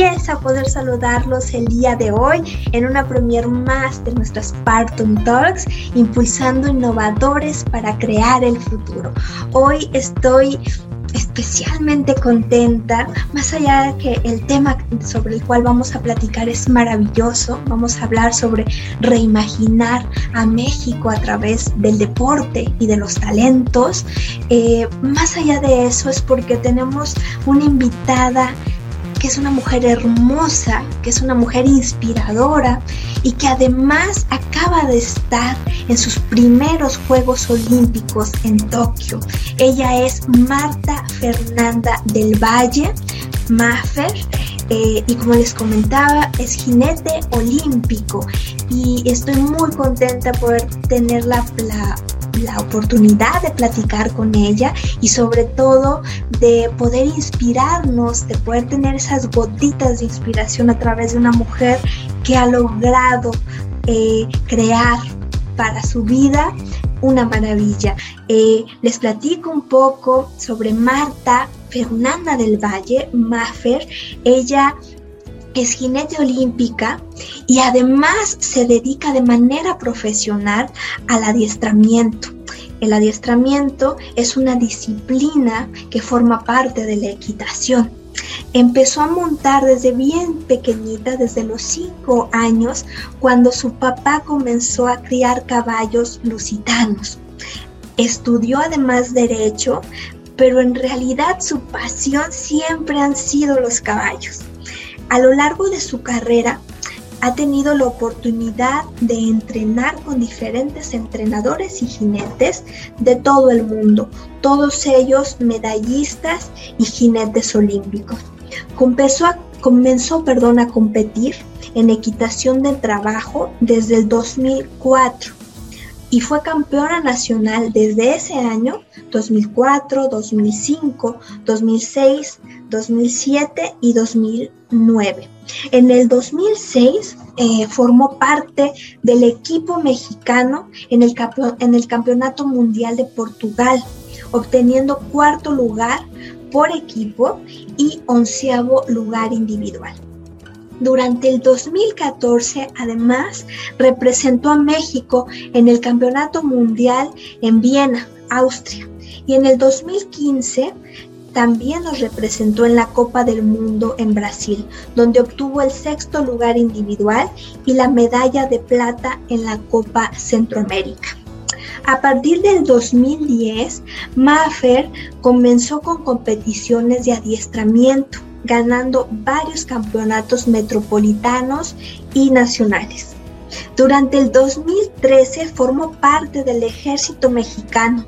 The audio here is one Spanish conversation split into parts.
belleza poder saludarlos el día de hoy en una premier más de nuestras Spartan Talks, impulsando innovadores para crear el futuro. Hoy estoy especialmente contenta, más allá de que el tema sobre el cual vamos a platicar es maravilloso, vamos a hablar sobre reimaginar a México a través del deporte y de los talentos. Eh, más allá de eso es porque tenemos una invitada que es una mujer hermosa, que es una mujer inspiradora y que además acaba de estar en sus primeros Juegos Olímpicos en Tokio. Ella es Marta Fernanda del Valle, Maffer. Eh, y como les comentaba, es jinete olímpico y estoy muy contenta por tener la, la oportunidad de platicar con ella y sobre todo de poder inspirarnos, de poder tener esas gotitas de inspiración a través de una mujer que ha logrado eh, crear para su vida una maravilla. Eh, les platico un poco sobre Marta Fernanda del Valle, Maffer. Ella es jinete olímpica y además se dedica de manera profesional al adiestramiento. El adiestramiento es una disciplina que forma parte de la equitación. Empezó a montar desde bien pequeñita, desde los cinco años, cuando su papá comenzó a criar caballos lusitanos. Estudió además derecho, pero en realidad su pasión siempre han sido los caballos. A lo largo de su carrera ha tenido la oportunidad de entrenar con diferentes entrenadores y jinetes de todo el mundo, todos ellos medallistas y jinetes olímpicos. Comenzó a, comenzó, perdón, a competir en equitación del trabajo desde el 2004 y fue campeona nacional desde ese año 2004, 2005, 2006, 2007 y 2009. En el 2006 eh, formó parte del equipo mexicano en el, en el Campeonato Mundial de Portugal, obteniendo cuarto lugar por equipo y onceavo lugar individual. Durante el 2014, además, representó a México en el Campeonato Mundial en Viena, Austria. Y en el 2015 también nos representó en la Copa del Mundo en Brasil, donde obtuvo el sexto lugar individual y la medalla de plata en la Copa Centroamérica. A partir del 2010, Maffer comenzó con competiciones de adiestramiento, ganando varios campeonatos metropolitanos y nacionales. Durante el 2013 formó parte del ejército mexicano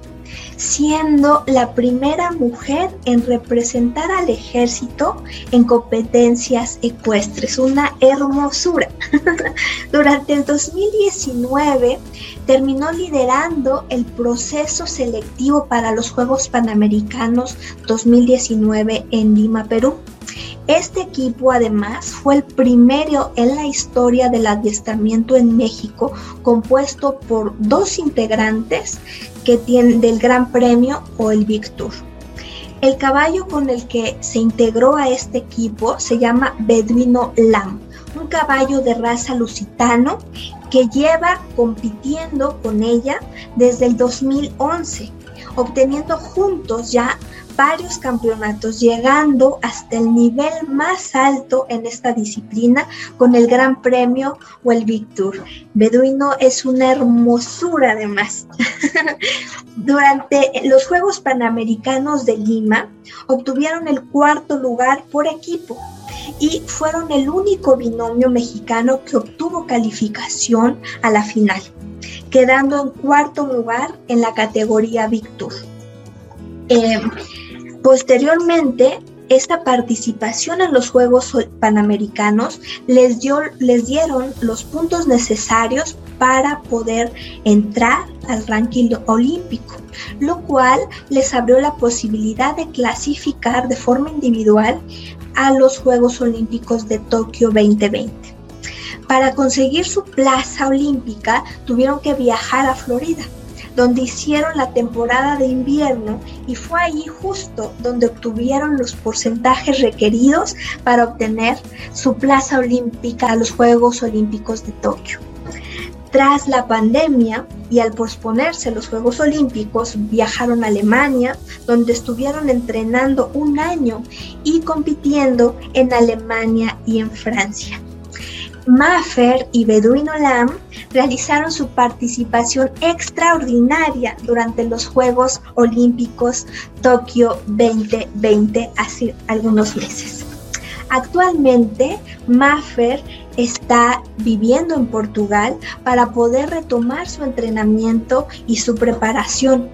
siendo la primera mujer en representar al ejército en competencias ecuestres, una hermosura. Durante el 2019 terminó liderando el proceso selectivo para los Juegos Panamericanos 2019 en Lima, Perú. Este equipo además fue el primero en la historia del adiestramiento en México compuesto por dos integrantes que tienen del Gran Premio o el Big Tour. El caballo con el que se integró a este equipo se llama Beduino Lam, un caballo de raza lusitano que lleva compitiendo con ella desde el 2011, obteniendo juntos ya varios campeonatos, llegando hasta el nivel más alto en esta disciplina con el Gran Premio o el Big Tour. Beduino es una hermosura además. Durante los Juegos Panamericanos de Lima obtuvieron el cuarto lugar por equipo y fueron el único binomio mexicano que obtuvo calificación a la final, quedando en cuarto lugar en la categoría. Eh, posteriormente, esta participación en los Juegos Panamericanos les, dio, les dieron los puntos necesarios para poder entrar al ranking olímpico, lo cual les abrió la posibilidad de clasificar de forma individual a los Juegos Olímpicos de Tokio 2020. Para conseguir su plaza olímpica tuvieron que viajar a Florida donde hicieron la temporada de invierno y fue allí justo donde obtuvieron los porcentajes requeridos para obtener su plaza olímpica a los Juegos Olímpicos de Tokio. Tras la pandemia y al posponerse los Juegos Olímpicos, viajaron a Alemania, donde estuvieron entrenando un año y compitiendo en Alemania y en Francia. Maffer y Beduino Lam realizaron su participación extraordinaria durante los Juegos Olímpicos Tokio 2020 hace algunos meses. Actualmente, Maffer está viviendo en Portugal para poder retomar su entrenamiento y su preparación.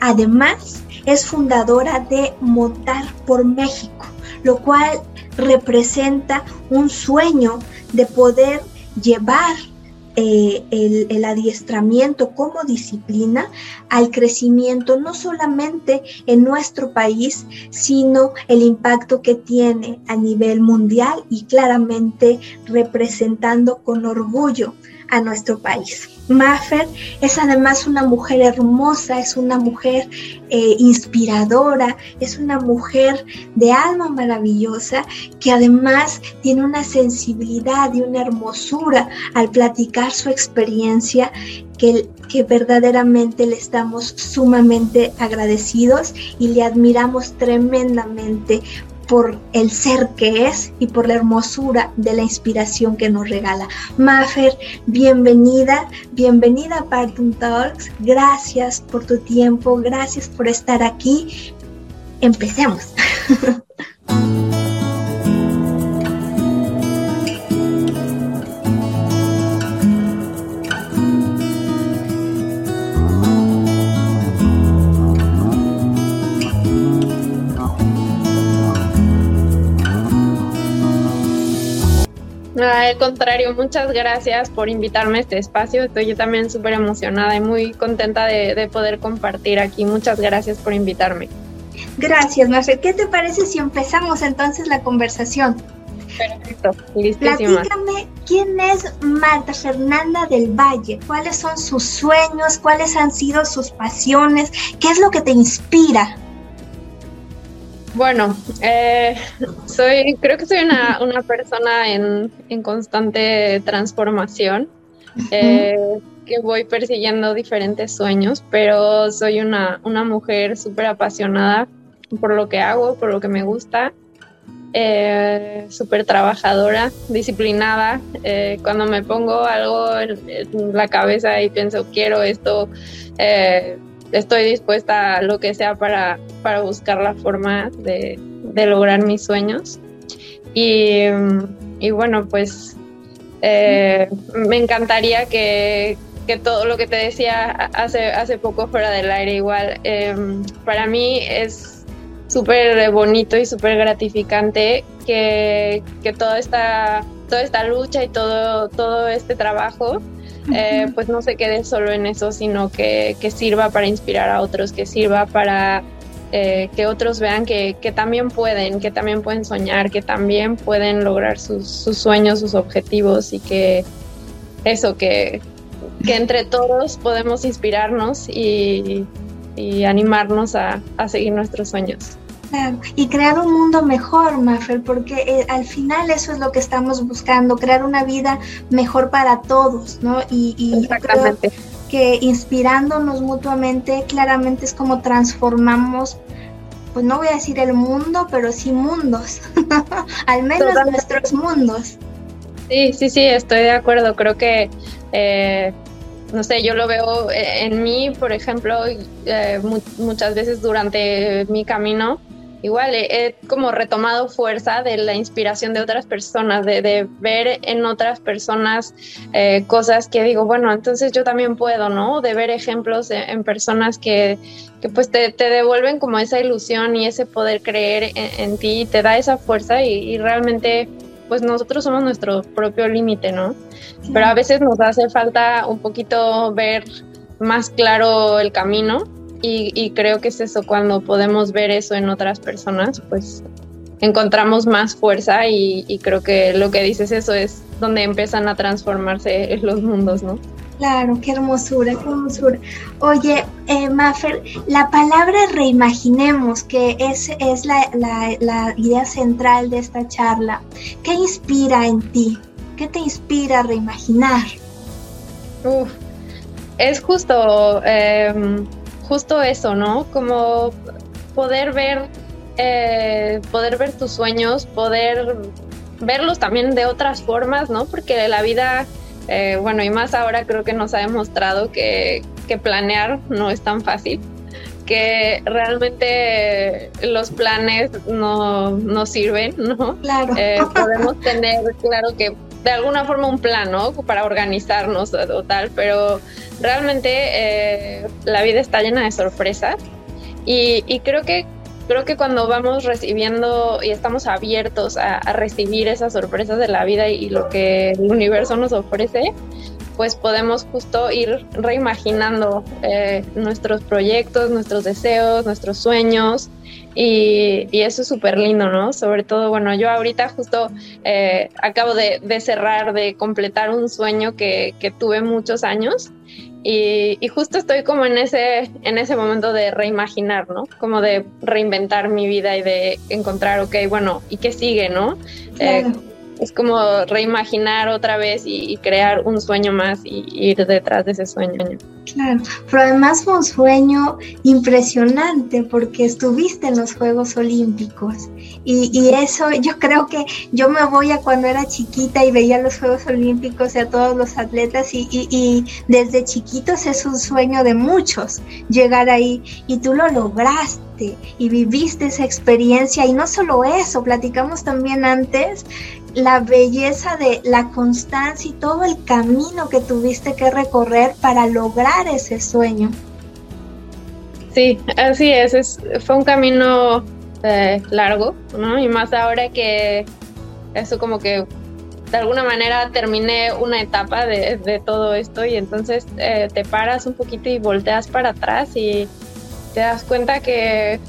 Además, es fundadora de Montar por México, lo cual representa un sueño de poder llevar eh, el, el, adiestramiento como disciplina al crecimiento no solamente en nuestro país, sino el impacto que tiene a nivel mundial y claramente representando con orgullo a nuestro país. Maffer es además una mujer hermosa, es una mujer eh, inspiradora, es una mujer de alma maravillosa que además tiene una sensibilidad y una hermosura al platicar su experiencia que, que verdaderamente le estamos sumamente agradecidos y le admiramos tremendamente por el ser que es y por la hermosura de la inspiración que nos regala. Mafer, bienvenida, bienvenida a Partum Talks. Gracias por tu tiempo, gracias por estar aquí. Empecemos. al contrario, muchas gracias por invitarme a este espacio. Estoy yo también súper emocionada y muy contenta de, poder compartir aquí. Muchas gracias por invitarme. Gracias, Marcel. ¿Qué te parece si empezamos entonces la conversación? Perfecto, listísima. Platícame, ¿quién es Marta Fernanda del Valle? ¿Cuáles son sus sueños? ¿Cuáles han sido sus pasiones? ¿Qué es lo que te inspira? Bueno, eh, soy, creo que soy una, persona en, constante transformación, eh, que voy persiguiendo diferentes sueños, pero soy una, mujer súper apasionada por lo que hago, por lo que me gusta, eh, súper trabajadora, disciplinada. cuando me pongo algo en, la cabeza y pienso, quiero esto, estoy dispuesta a lo que sea para, para buscar la forma de, lograr mis sueños. Y, bueno, pues eh, me encantaría que, todo lo que te decía hace, hace poco fuera del aire igual, em, para mí es súper bonito y súper gratificante que, toda, esta, toda esta lucha y todo, todo este trabajo eh, pues no se quede solo en eso, sino que, sirva para inspirar a otros, que sirva para eh, que otros vean que, también pueden, que también pueden soñar, que también pueden lograr sus, sueños, sus objetivos y que eso, que, entre todos podemos inspirarnos y, animarnos a seguir nuestros sueños y crear un mundo mejor, Mafel, porque eh, al final eso es lo que estamos buscando, crear una vida mejor para todos, ¿no? Y, y creo que inspirándonos mutuamente, claramente es como transformamos pues no voy a decir el mundo, pero sí mundos, al menos nuestros mundos. Sí, sí, sí, estoy de acuerdo. Creo que, eh, no sé, yo lo veo eh, en mí, por ejemplo, muchas veces durante mi camino, igual he, como retomado fuerza de la inspiración de otras personas, de, ver en otras personas eh, cosas que digo, bueno, entonces yo también puedo, ¿no? De ver ejemplos en, personas que, pues te, devuelven como esa ilusión y ese poder creer en, ti, te da esa fuerza y, realmente pues nosotros somos nuestro propio límite, ¿no? Pero a veces nos hace falta un poquito ver más claro el camino y, creo que es eso, cuando podemos ver eso en otras personas, pues encontramos más fuerza y, creo que lo que dices eso es donde empiezan a transformarse los mundos, ¿no? Claro, qué hermosura, qué hermosura. Oye, eh, Maffer, la palabra reimaginemos, que es, es la, la, idea central de esta charla, ¿qué inspira en ti? ¿Qué te inspira a reimaginar? Uf, es justo, em, justo eso, ¿no? Como poder ver, eh, poder ver tus sueños, poder verlos también de otras formas, ¿no? Porque la vida, eh, bueno, y más ahora creo que nos ha demostrado que, planear no es tan fácil, que realmente los planes no, no sirven, ¿no? Claro. Eh, podemos tener, claro que de alguna forma un plan, ¿no? Para organizarnos o, tal, pero realmente eh, la vida está llena de sorpresas y, y creo que creo que cuando vamos recibiendo y estamos abiertos a, recibir esas sorpresas de la vida y, lo que el universo nos ofrece, pues podemos justo ir reimaginando eh, nuestros proyectos, nuestros deseos, nuestros sueños. Y, eso es súper lindo, ¿no? Sobre todo, bueno, yo ahorita justo eh, acabo de, cerrar, de completar un sueño que, tuve muchos años y, justo estoy como en ese, en ese momento de reimaginar, ¿no? Como de reinventar mi vida y de encontrar, ok, bueno, ¿y qué sigue, no? Eh, es como reimaginar otra vez y, crear un sueño más y, ir detrás de ese sueño. Claro, pero además fue un sueño impresionante porque estuviste en los Juegos Olímpicos y, eso yo creo que yo me voy a cuando era chiquita y veía los Juegos Olímpicos y a todos los atletas y, y desde chiquitos es un sueño de muchos llegar ahí y tú lo lograste y viviste esa experiencia y no solo eso, platicamos también antes la belleza de la constancia y todo el camino que tuviste que recorrer para lograr ese sueño. Sí, así es, fue un camino eh, largo, ¿no? Y más ahora que eso como que de alguna manera terminé una etapa de, todo esto y entonces eh, te paras un poquito y volteas para atrás y te das cuenta que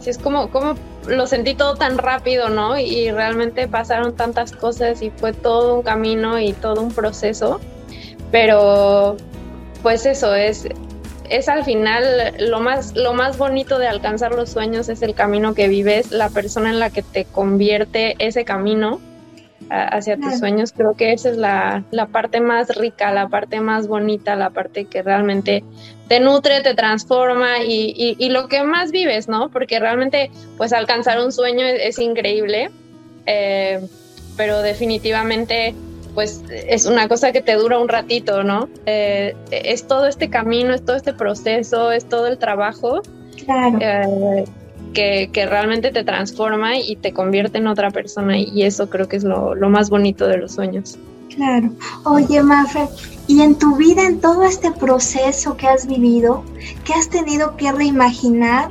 si es como, como lo sentí todo tan rápido, ¿no? Y realmente pasaron tantas cosas y fue todo un camino y todo un proceso. Pero pues eso es es al final lo más lo más bonito de alcanzar los sueños es el camino que vives, la persona en la que te convierte ese camino hacia tus sueños. Creo que esa es la, la, parte más rica, la parte más bonita, la parte que realmente te nutre, te transforma y, y, lo que más vives, ¿no? Porque realmente, pues alcanzar un sueño es, increíble, eh, pero definitivamente, pues es una cosa que te dura un ratito, ¿no? Eh, es todo este camino, es todo este proceso, es todo el trabajo. Claro. Eh, que, realmente te transforma y te convierte en otra persona y eso creo que es lo, más bonito de los sueños. Claro. Oye, Mafe, y en tu vida, en todo este proceso que has vivido, ¿qué has tenido que reimaginar?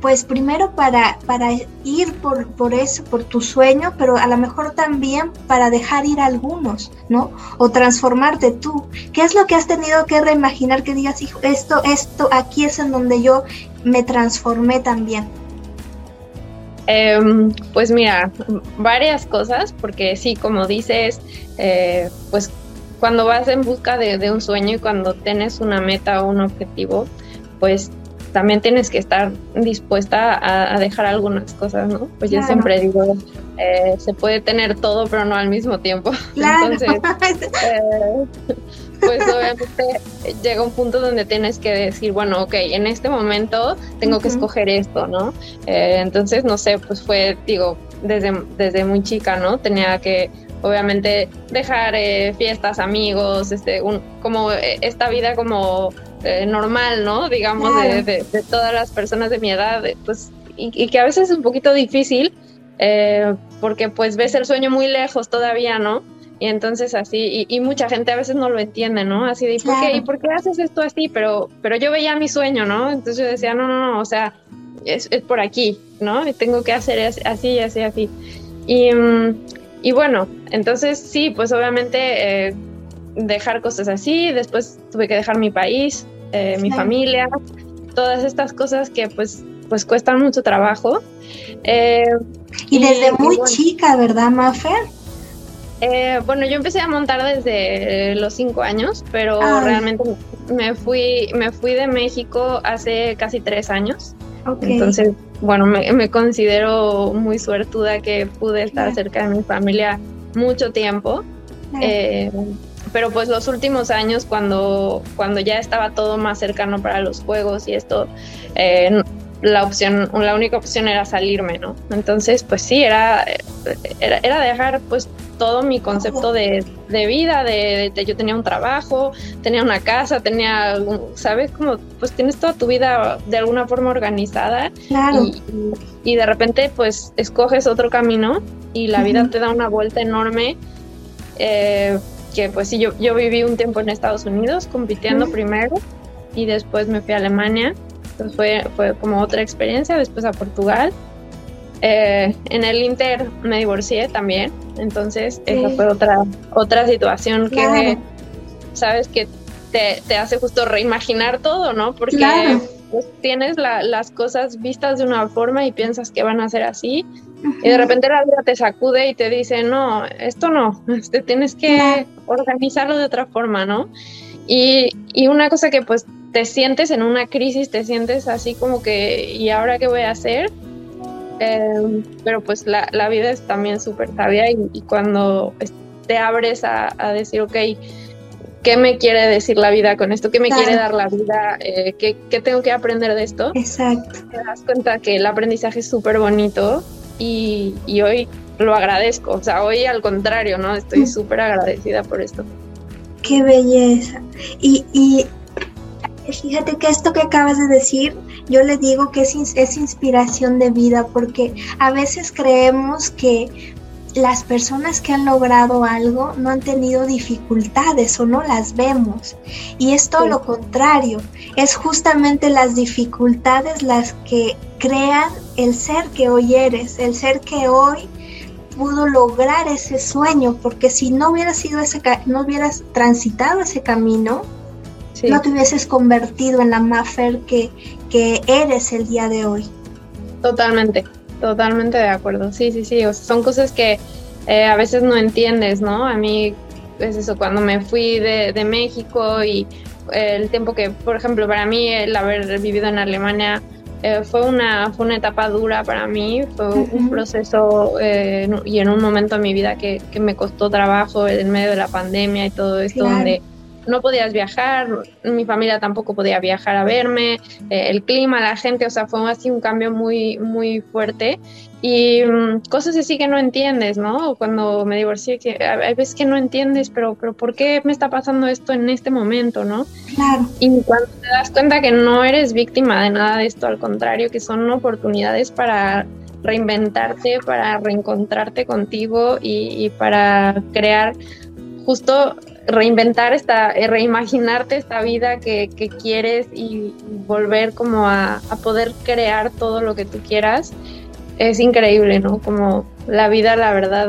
Pues primero para, para ir por, por eso, por tu sueño, pero a lo mejor también para dejar ir algunos, ¿no? O transformarte tú. ¿Qué es lo que has tenido que reimaginar que digas, hijo, esto, esto, aquí es en donde yo me transformé también? Em, pues mira, varias cosas, porque sí, como dices, eh, pues cuando vas en busca de, un sueño y cuando tienes una meta o un objetivo, pues también tienes que estar dispuesta a, dejar algunas cosas, ¿no? Pues yo siempre digo, eh, se puede tener todo, pero no al mismo tiempo. Entonces, eh, pues obviamente llega un punto donde tienes que decir, bueno, ok, en este momento tengo que escoger esto, ¿no? Eh, entonces, no sé, pues fue, digo, desde, desde muy chica, ¿no? Tenía que obviamente dejar eh, fiestas, amigos, este, un, como eh, esta vida como normal, ¿no? Digamos, de, todas las personas de mi edad, pues, y, y, que a veces es un poquito difícil, porque pues ves el sueño muy lejos todavía, ¿no? Y entonces así, y, mucha gente a veces no lo entiende, ¿no? Así de, ¿y por, qué, ¿y por qué haces esto así? Pero, pero yo veía mi sueño, ¿no? Entonces yo decía, no, no, no, o sea, es, es por aquí, ¿no? Y tengo que hacer así, así, así. Y, mm, y bueno, entonces sí, pues obviamente eh, dejar cosas así, después tuve que dejar mi país, eh, mi familia, todas estas cosas que pues, pues cuestan mucho trabajo. Eh, y desde muy chica, ¿verdad, Mafer? Eh, bueno, yo empecé a montar desde los cinco años, pero realmente me fui, me fui de México hace casi tres años. Entonces, bueno, me, considero muy suertuda que pude estar cerca de mi familia mucho tiempo. Eh, pero pues los últimos años cuando, cuando ya estaba todo más cercano para los juegos y esto, eh, la opción, la única opción era salirme, ¿no? Entonces, pues sí, era, era, era dejar pues todo mi concepto de, vida, de, yo tenía un trabajo, tenía una casa, tenía, ¿sabes? Como pues tienes toda tu vida de alguna forma organizada y, de repente pues escoges otro camino y la vida te da una vuelta enorme. Eh, que pues sí, yo, yo viví un tiempo en Estados Unidos compitiendo primero y después me fui a Alemania. Entonces fue, fue como otra experiencia, después a Portugal. Eh, en el Inter me divorcié también, entonces esa fue otra, otra situación que, sabes, que te, hace justo reimaginar todo, ¿no? Porque pues, tienes las cosas vistas de una forma y piensas que van a ser así, y de repente la vida te sacude y te dice, no, esto no, este, tienes que organizarlo de otra forma, ¿no? Y, y una cosa que pues te sientes en una crisis, te sientes así como que, ¿y ahora qué voy a hacer? Em, pero pues la, la, vida es también súper sabia y, cuando te abres a, decir, ok, ¿qué me quiere decir la vida con esto? ¿Qué me quiere dar la vida? Eh, ¿qué, ¿qué, tengo que aprender de esto? Exacto. Te das cuenta que el aprendizaje es súper bonito y, y, hoy lo agradezco. O sea, hoy al contrario, ¿no? Estoy mm. súper agradecida por esto. Qué belleza. Y, y fíjate que esto que acabas de decir yo le digo que es, es inspiración de vida porque a veces creemos que las personas que han logrado algo no han tenido dificultades o no las vemos. Y es todo lo contrario, es justamente las dificultades las que crean el ser que hoy eres, el ser que hoy pudo lograr ese sueño, porque si no hubieras sido ese no hubieras transitado ese camino, no te hubieses convertido en la Maffer que, que eres el día de hoy. Totalmente, totalmente de acuerdo. Sí, sí, sí. son cosas que eh, a veces no entiendes, ¿no? A mí es eso, cuando me fui de, de México y eh, el tiempo que, por ejemplo, para mí el haber vivido en Alemania eh, fue, una, fue una etapa dura para mí, fue un proceso y en un momento de mi vida que, que, me costó trabajo en medio de la pandemia y todo esto, donde no podías viajar, mi familia tampoco podía viajar a verme, eh, el clima, la gente, o sea, fue así un cambio muy, muy fuerte y mm, cosas así que no entiendes, ¿no? Cuando me divorcié, que hay veces que no entiendes, pero, pero ¿por qué me está pasando esto en este momento, no? Claro. Y cuando te das cuenta que no eres víctima de nada de esto, al contrario, que son oportunidades para reinventarte, para reencontrarte contigo y, y para crear justo reinventar esta, eh, reimaginarte esta vida que, quieres y volver como a, poder crear todo lo que tú quieras, es increíble, ¿no? Como la vida, la verdad,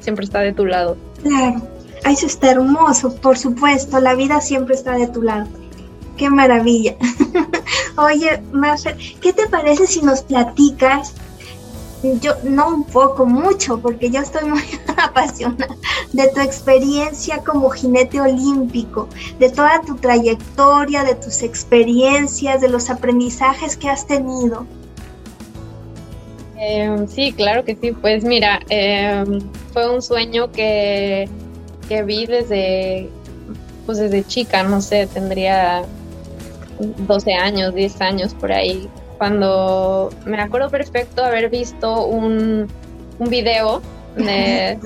siempre está de tu lado. Claro, eso está hermoso, por supuesto, la vida siempre está de tu lado. Qué maravilla. Oye, Marcel, ¿qué te parece si nos platicas yo no un poco, mucho, porque yo estoy muy apasionada de tu experiencia como jinete olímpico, de toda tu trayectoria, de tus experiencias, de los aprendizajes que has tenido. Em, sí, claro que sí. Pues mira, em, fue un sueño que, que vi desde, pues desde chica, no sé, tendría 12 años, 10 años por ahí, cuando me acuerdo perfecto haber visto un, un video de,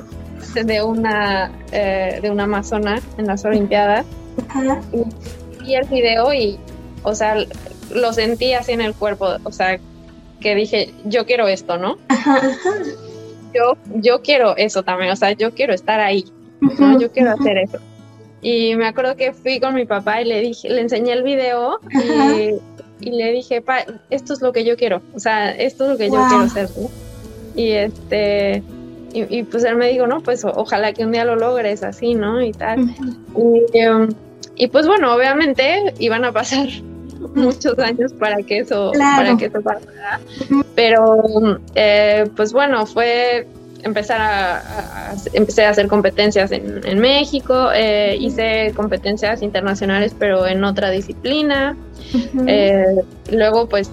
de una eh, de una amazona en las Olimpiadas. Y vi el video y o sea lo sentí así en el cuerpo o sea que dije yo quiero esto no yo yo quiero eso también o sea yo quiero estar ahí ¿no? yo quiero hacer eso. Y me acuerdo que fui con mi papá y le dije le enseñé el video y y le dije, pa, esto es lo que yo quiero, o sea, esto es lo que yo quiero hacer. Y este, y, pues él me dijo, no, pues ojalá que un día lo logres así, ¿no? Y tal. Um, y, pues bueno, obviamente iban a pasar muchos años para que eso, para que eso pasara. Pero eh, pues bueno, fue empezar a, empecé a hacer competencias en, México, eh, hice competencias internacionales pero en otra disciplina. Eh, luego pues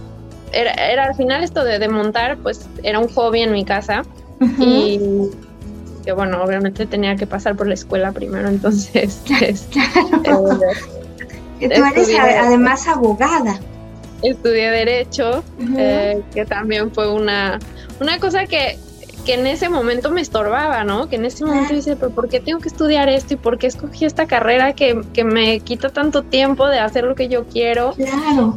era, era, al final esto de, de, montar pues era un hobby en mi casa y que bueno, obviamente tenía que pasar por la escuela primero, entonces... Claro. Eh, Tú eres además abogada. Estudié Derecho, que también fue una, una cosa que que en ese momento me estorbaba, ¿no? Que en ese momento dice, pero ¿por qué tengo que estudiar esto y por qué escogí esta carrera que, me quita tanto tiempo de hacer lo que yo quiero? Claro.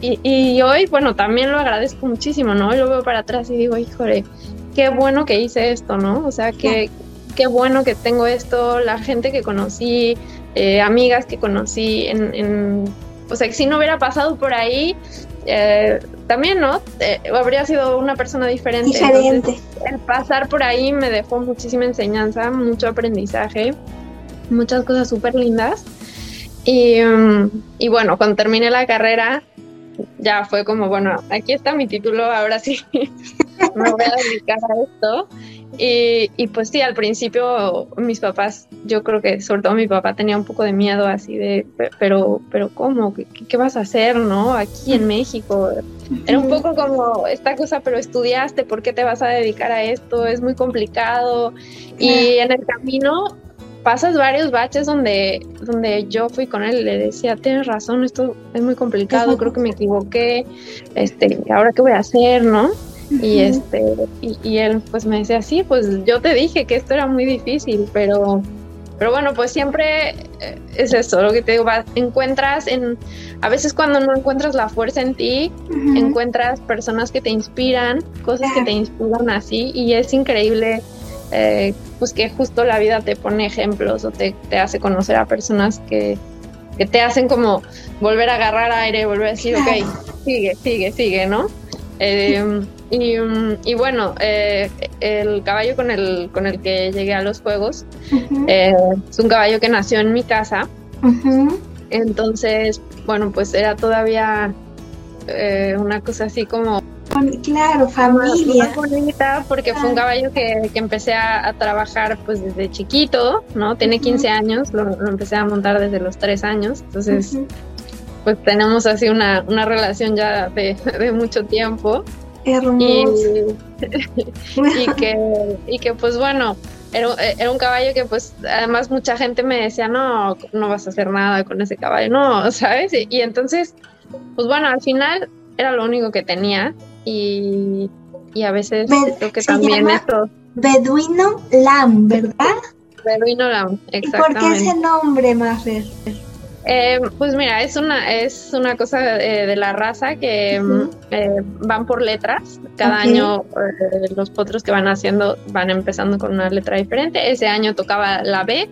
Y, hoy, bueno, también lo agradezco muchísimo, ¿no? Y lo veo para atrás y digo, híjole, qué bueno que hice esto, ¿no? O sea, que, qué bueno que tengo esto, la gente que conocí, eh, amigas que conocí en, en, o sea, que si no hubiera pasado por ahí, eh, también, ¿no? Eh, habría sido una persona diferente. Diferente. el pasar por ahí me dejó muchísima enseñanza, mucho aprendizaje, muchas cosas súper lindas. Y, mm, y bueno, cuando terminé la carrera, ya fue como, bueno, aquí está mi título, ahora sí me voy a dedicar a esto. Y, pues sí, al principio mis papás, yo creo que sobre todo mi papá tenía un poco de miedo así de, pero, pero ¿cómo? ¿Qué, vas a hacer, no? Aquí en México. Era un poco como esta cosa, pero estudiaste, ¿por qué te vas a dedicar a esto? Es muy complicado. Y en el camino pasas varios baches donde, donde yo fui con él y le decía, tienes razón, esto es muy complicado, creo que me equivoqué, este, ahora qué voy a hacer, ¿no? Y este, y, él pues me decía, sí, pues yo te dije que esto era muy difícil, pero, pero bueno, pues siempre eh, es eso, lo que te digo, encuentras en, a veces cuando no encuentras la fuerza en ti, encuentras personas que te inspiran, cosas que te inspiran así, y es increíble. Eh, pues que justo la vida te pone ejemplos o te, te hace conocer a personas que, que, te hacen como volver a agarrar aire, volver a decir, ok, sigue, sigue, sigue, ¿no? Eh, Mm, y, bueno, eh, el caballo con el, con el que llegué a los juegos eh, es un caballo que nació en mi casa. Entonces, bueno, pues era todavía eh, una cosa así como... Claro, familia. bonita porque fue un caballo que, que empecé a, trabajar pues desde chiquito, ¿no? Tiene 15 años, lo, empecé a montar desde los 3 años, entonces pues tenemos así una, una relación ya de, de mucho tiempo. Hermoso. Y, que, y que pues bueno, era, era, un caballo que pues además mucha gente me decía, no, no vas a hacer nada con ese caballo, no, ¿sabes? Y, entonces, pues bueno, al final era lo único que tenía y, y a veces creo que también esto... Beduino Lam, ¿verdad? Beduino Lam, exactamente. ¿Y por qué ese nombre, Mafer? Eh, pues mira, es una, es una cosa eh, de la raza que eh, van por letras. Cada año los potros que van haciendo van empezando con una letra diferente. Ese año tocaba la B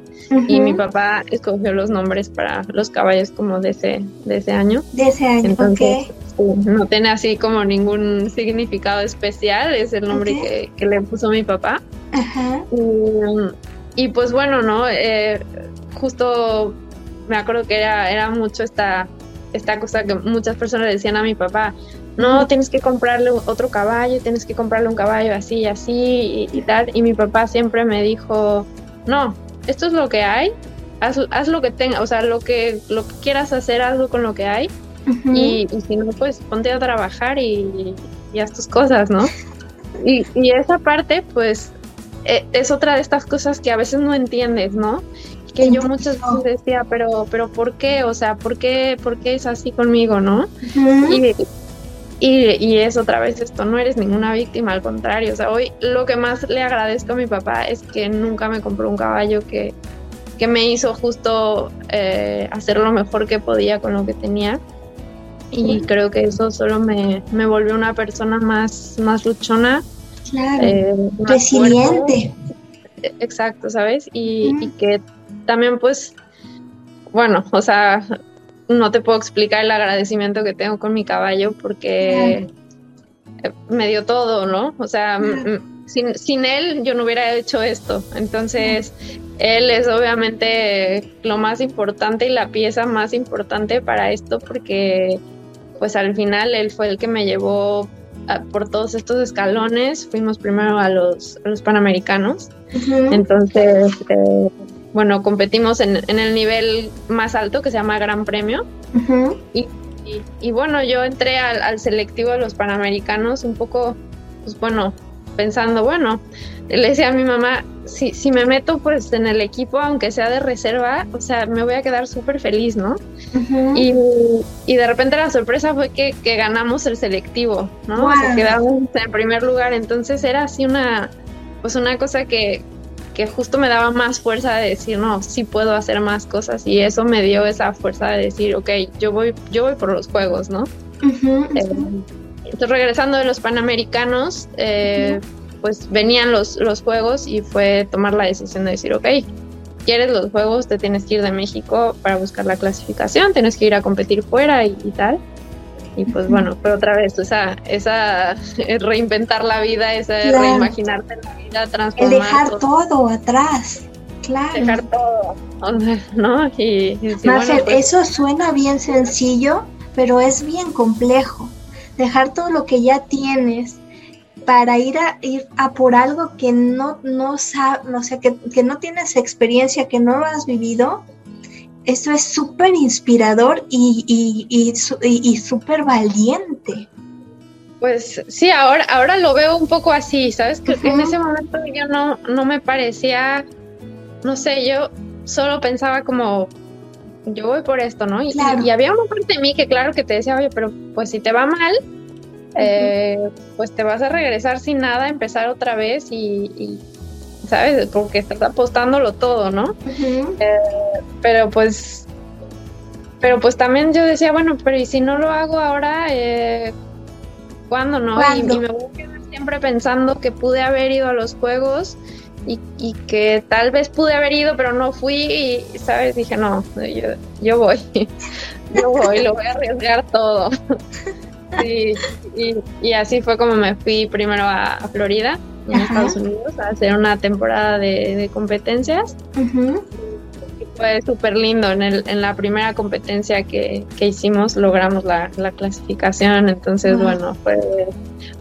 y mi papá escogió los nombres para los caballos como de ese, de ese año. De ese año, Entonces, no tiene así como ningún significado especial, es el nombre que, le puso mi papá. Y, y, pues bueno, ¿no? justo me acuerdo que era, era mucho esta, esta cosa que muchas personas decían a mi papá, no, tienes que comprarle otro caballo, tienes que comprarle un caballo así y así y, tal. Y mi papá siempre me dijo, no, esto es lo que hay, haz, haz lo que tenga, o sea, lo que, lo que quieras hacer, hazlo con lo que hay. y, si no, pues ponte a trabajar y, y haz tus cosas, ¿no? Y, y esa parte, pues, e, es otra de estas cosas que a veces no entiendes, ¿no? Que yo muchas veces decía, pero, pero ¿por qué? O sea, ¿por qué, por qué es así conmigo, no? y, y, es otra vez esto, no eres ninguna víctima, al contrario, o sea, hoy lo que más le agradezco a mi papá es que nunca me compró un caballo que, que me hizo justo eh, hacer lo mejor que podía con lo que tenía. Y creo que eso solo me, me volvió una persona más, más luchona. Claro, eh, resiliente. Exacto, ¿sabes? Y, y que también pues, bueno, o sea, no te puedo explicar el agradecimiento que tengo con mi caballo porque me dio todo, ¿no? O sea, sin, él yo no hubiera hecho esto. Entonces, él es obviamente lo más importante y la pieza más importante para esto porque pues al final él fue el que me llevó por todos estos escalones. Fuimos primero a los, los Panamericanos. Entonces, eh, bueno, competimos en, el nivel más alto que se llama Gran Premio. y, bueno, yo entré al, al, selectivo de los Panamericanos un poco, pues bueno, pensando, bueno, le decía a mi mamá, si, si me meto pues en el equipo, aunque sea de reserva, o sea, me voy a quedar súper feliz, ¿no? y, y, de repente la sorpresa fue que, que ganamos el selectivo, ¿no? quedamos en primer lugar, entonces era así una, pues una cosa que, que justo me daba más fuerza de decir, no, sí puedo hacer más cosas y eso me dio esa fuerza de decir, ok, yo voy, yo voy por los juegos, ¿no? Eh, entonces, regresando de los Panamericanos, eh, pues venían los, los juegos y fue tomar la decisión de decir, ok, quieres los juegos, te tienes que ir de México para buscar la clasificación, tienes que ir a competir fuera y, tal. Y pues bueno, pero otra vez, esa, esa reinventar la vida, esa reimaginarte la vida, transformar. El dejar todo, atrás, claro. Dejar todo, ¿no? Y, pues eso suena bien sencillo, pero es bien complejo. Dejar todo lo que ya tienes, para ir a ir a por algo que no, no no sé, que, que no tienes experiencia, que no lo has vivido, eso es súper inspirador y, y, y, súper valiente. Pues sí, ahora, ahora lo veo un poco así, ¿sabes? Que en ese momento yo no, no me parecía, no sé, yo solo pensaba como, yo voy por esto, ¿no? Y, y, había una parte de mí que claro que te decía, oye, pero pues si te va mal, eh, pues te vas a regresar sin nada, empezar otra vez y, ¿sabes? Porque estás apostándolo todo, ¿no? Eh, pero pues, pero pues también yo decía, bueno, pero ¿y si no lo hago ahora? Eh, ¿Cuándo no? Y, me voy a quedar siempre pensando que pude haber ido a los juegos y, que tal vez pude haber ido, pero no fui y, ¿sabes? Dije, no, yo, yo voy, yo voy, lo voy a arriesgar todo. Sí, y, así fue como me fui primero a, Florida, en Estados Unidos, a hacer una temporada de, competencias. y fue súper lindo. En, el, en la primera competencia que, hicimos logramos la, clasificación. Entonces, bueno, fue,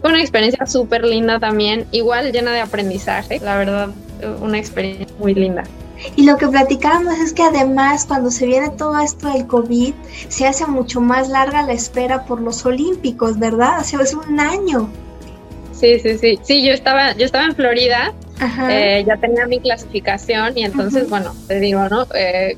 fue una experiencia súper linda también. Igual llena de aprendizaje, la verdad, una experiencia muy linda. Y lo que platicábamos es que además cuando se viene todo esto del COVID, se hace mucho más larga la espera por los Olímpicos, ¿verdad? O sea, es un año. Sí, sí, sí. Sí, yo estaba, yo estaba en Florida, eh, ya tenía mi clasificación y entonces, bueno, te digo, ¿no? Eh,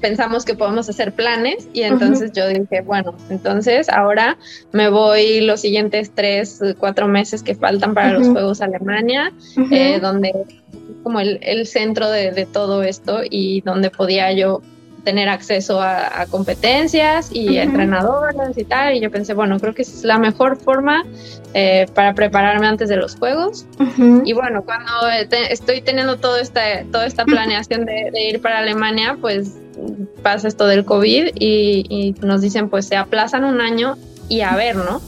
pensamos que podemos hacer planes y entonces yo dije, bueno, entonces ahora me voy los siguientes tres, cuatro meses que faltan para los Juegos Alemania, eh, donde como el, el centro de, de, todo esto y donde podía yo tener acceso a, competencias y entrenadores y tal. Y yo pensé, bueno, creo que es la mejor forma eh, para prepararme antes de los juegos. Y bueno, cuando estoy teniendo todo esta, toda esta planeación de, ir para Alemania, pues pasa esto del COVID y, nos dicen, pues se aplazan un año y a ver, ¿no?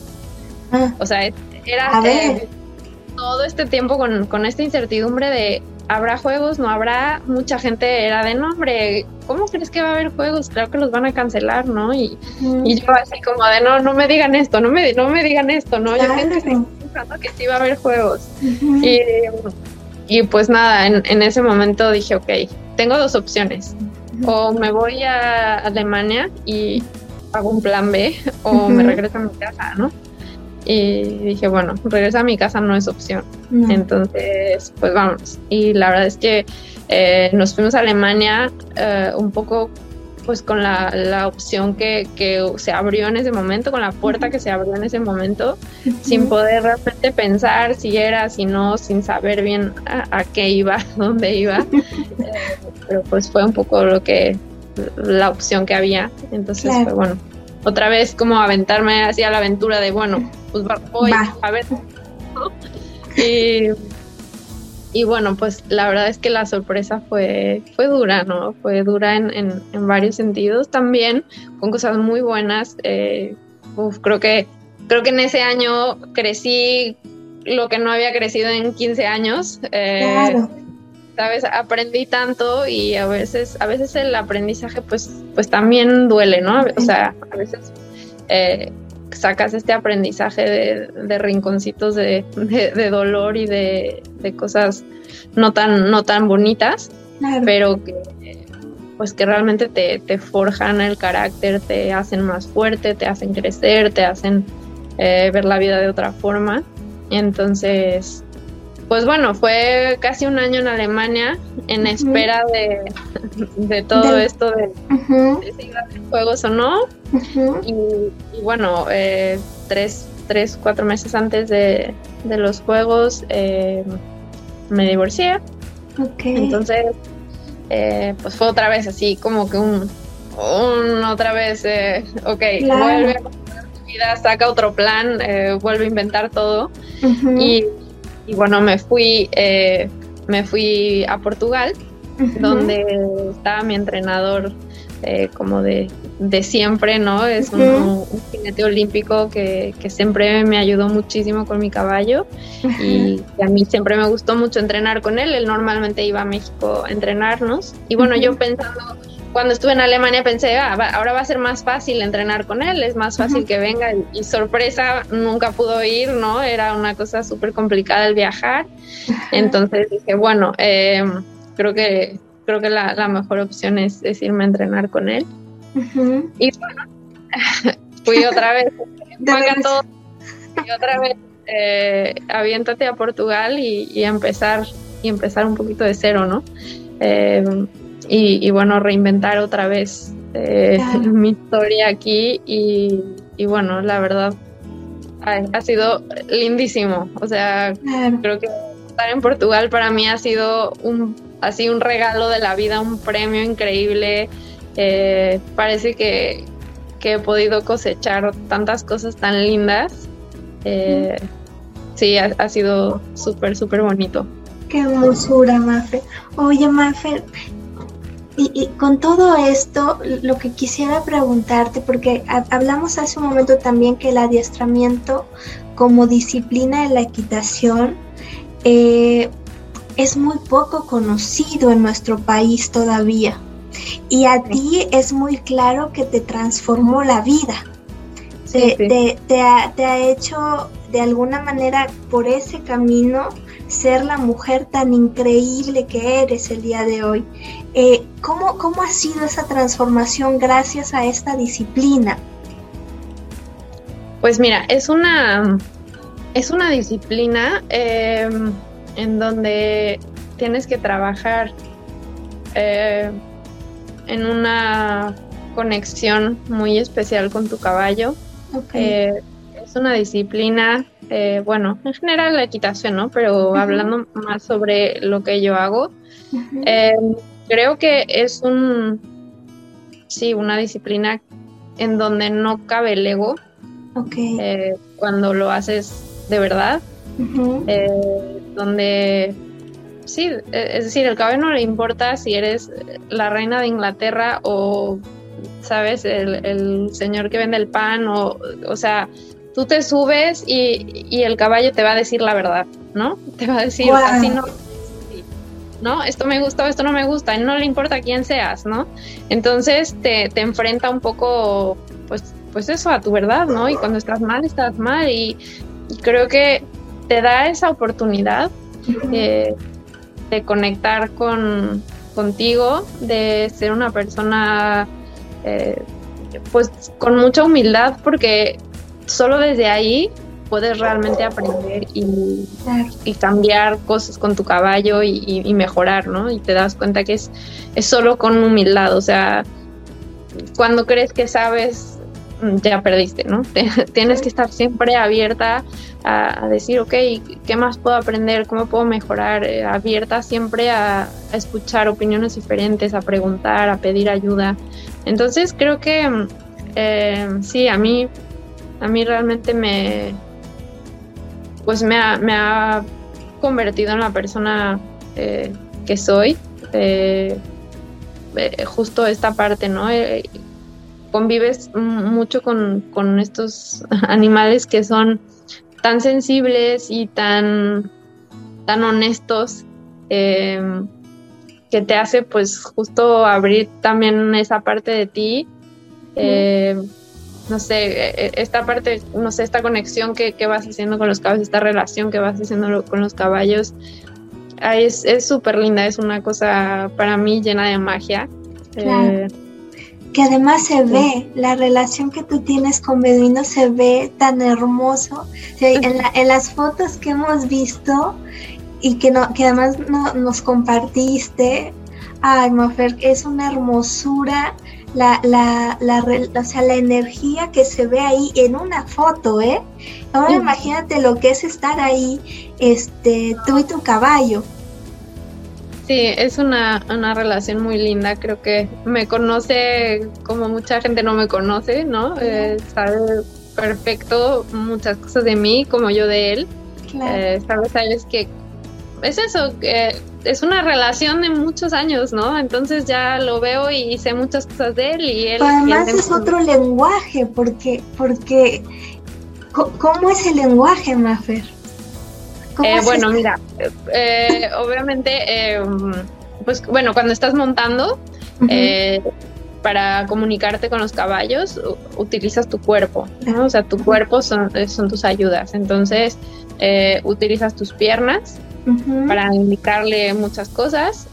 Ah. O sea, era eh, todo este tiempo con, con esta incertidumbre de habrá juegos, no habrá, mucha gente era de nombre, ¿cómo crees que va a haber juegos? Claro que los van a cancelar, ¿no? Y, y yo así como de no, no me digan esto, no me, no me digan esto, ¿no? Yo creo que pensando que sí va a haber juegos. y, y, pues nada, en, en, ese momento dije, ok, tengo dos opciones. O me voy a Alemania y hago un plan B, o me regreso a mi casa, ¿no? Y dije, bueno, regresar a mi casa no es opción. Entonces, pues vamos. Y la verdad es que eh, nos fuimos a Alemania eh, un poco pues con la, la opción que, que, se abrió en ese momento, con la puerta que se abrió en ese momento, sin poder realmente pensar si era, si no, sin saber bien a, qué iba, dónde iba. Eh, pero pues fue un poco lo que, la opción que había. Entonces, fue bueno, otra vez como aventarme hacia la aventura de, bueno, pues voy a ver. Y, bueno, pues la verdad es que la sorpresa fue, fue dura, ¿no? Fue dura en, en, varios sentidos también, con cosas muy buenas. Eh, creo que creo que en ese año crecí lo que no había crecido en 15 años. Eh, claro. ¿Sabes? Aprendí tanto y a veces, a veces el aprendizaje pues, pues también duele, ¿no? O sea, a veces eh, sacas este aprendizaje de, rinconcitos de, dolor y de, cosas no tan, no tan bonitas, pero que pues que realmente te, te, forjan el carácter, te hacen más fuerte, te hacen crecer, te hacen eh, ver la vida de otra forma. Entonces, pues bueno, fue casi un año en Alemania en espera de, todo esto de, si juegos o no. y, bueno, eh, tres, tres, cuatro meses antes de, los juegos eh, me divorcié. Entonces, eh, pues fue otra vez así como que un, otra vez, ok, vuelve a tu vida, saca otro plan, vuelve a inventar todo. Y y bueno, me fui, eh, me fui a Portugal, donde estaba mi entrenador eh, como de, siempre, ¿no? Es un, jinete olímpico que, siempre me ayudó muchísimo con mi caballo y, a mí siempre me gustó mucho entrenar con él. Él normalmente iba a México a entrenarnos. Y bueno, yo pensando cuando estuve en Alemania pensé, ah, ahora va a ser más fácil entrenar con él, es más fácil que venga y, sorpresa, nunca pudo ir, ¿no? Era una cosa súper complicada el viajar. Entonces dije, bueno, em, creo que, creo que la, mejor opción es, irme a entrenar con él. Y bueno, fui otra vez, todo, y otra vez, eh, aviéntate a Portugal y, empezar, y empezar un poquito de cero, ¿no? Em, y, bueno, reinventar otra vez eh, mi historia aquí y, bueno, la verdad ha, sido lindísimo. O sea, creo que estar en Portugal para mí ha sido un, así un regalo de la vida, un premio increíble. Eh, parece que, he podido cosechar tantas cosas tan lindas. Eh, sí, ha, ha sido súper, súper bonito. Qué hermosura, Mafe. Oye, Mafe, y, con todo esto, lo que quisiera preguntarte, porque hablamos hace un momento también que el adiestramiento como disciplina de la equitación eh, es muy poco conocido en nuestro país todavía. Y a ti es muy claro que te transformó la vida. te, ha, te ha hecho de alguna manera por ese camino ser la mujer tan increíble que eres el día de hoy. Eh, ¿cómo, ¿Cómo ha sido esa transformación gracias a esta disciplina? Pues mira, es una, es una disciplina em, en donde tienes que trabajar eh, en una conexión muy especial con tu caballo. Eh, es una disciplina eh, bueno, en general la equitación, ¿no? Pero hablando más sobre lo que yo hago, eh, creo que es un, sí, una disciplina en donde no cabe el ego. Eh, cuando lo haces de verdad, donde sí, es decir, el caballo no le importa si eres la reina de Inglaterra o, sabes, el, el señor que vende el pan o, o sea, tú te subes y, el caballo te va a decir la verdad, ¿no? Te va a decir, así no, ¿no? Esto me gusta o esto no me gusta, y no le importa quién seas, ¿no? Entonces te, enfrenta un poco, pues, pues eso, a tu verdad, ¿no? Y cuando estás mal, estás mal, y, creo que te da esa oportunidad de conectar con, contigo, de ser una persona, eh, pues, con mucha humildad, porque solo desde ahí puedes realmente aprender y, cambiar cosas con tu caballo y, mejorar, ¿no? Y te das cuenta que es, es solo con humildad, o sea, cuando crees que sabes, ya perdiste, ¿no? tienes que estar siempre abierta a, decir, ok, ¿qué más puedo aprender? ¿Cómo puedo mejorar? Eh, abierta siempre a, escuchar opiniones diferentes, a preguntar, a pedir ayuda. Entonces creo que eh, sí, a mí a mí realmente me, pues me ha, convertido en la persona eh, que soy. Eh, eh, justo esta parte, ¿no? convives mucho con, estos animales que son tan sensibles y tan, tan honestos que te hace pues justo abrir también esa parte de ti no sé, e, e, esta parte, no sé, esta conexión que, vas haciendo con los caballos, esta relación que vas haciendo con los caballos, es súper linda, es una cosa para mí llena de magia. Eh, que además se ve, la relación que tú tienes con Beduino se ve tan hermoso. en, las fotos que hemos visto y que, no, que además no, nos compartiste, ay, Mafer, es una hermosura la, la, la, o sea, la energía que se ve ahí en una foto, ¿eh? Ahora imagínate lo que es estar ahí, este, tú y tu caballo. Sí, es una, una, relación muy linda. Creo que me conoce como mucha gente no me conoce, ¿no? Eh, sabe perfecto muchas cosas de mí como yo de él. Claro. Eh, sabes, que es eso, que es una relación de muchos años, ¿no? Entonces ya lo veo y sé muchas cosas de él y él. además es otro lenguaje, porque, porque, ¿cómo es el lenguaje, Mafer? Eh, bueno, mira, eh, obviamente, eh, pues bueno, cuando estás montando, para comunicarte con los caballos, utilizas tu cuerpo, ¿no? O sea, tu cuerpo son, son tus ayudas. Entonces, utilizas tus piernas para indicarle muchas cosas.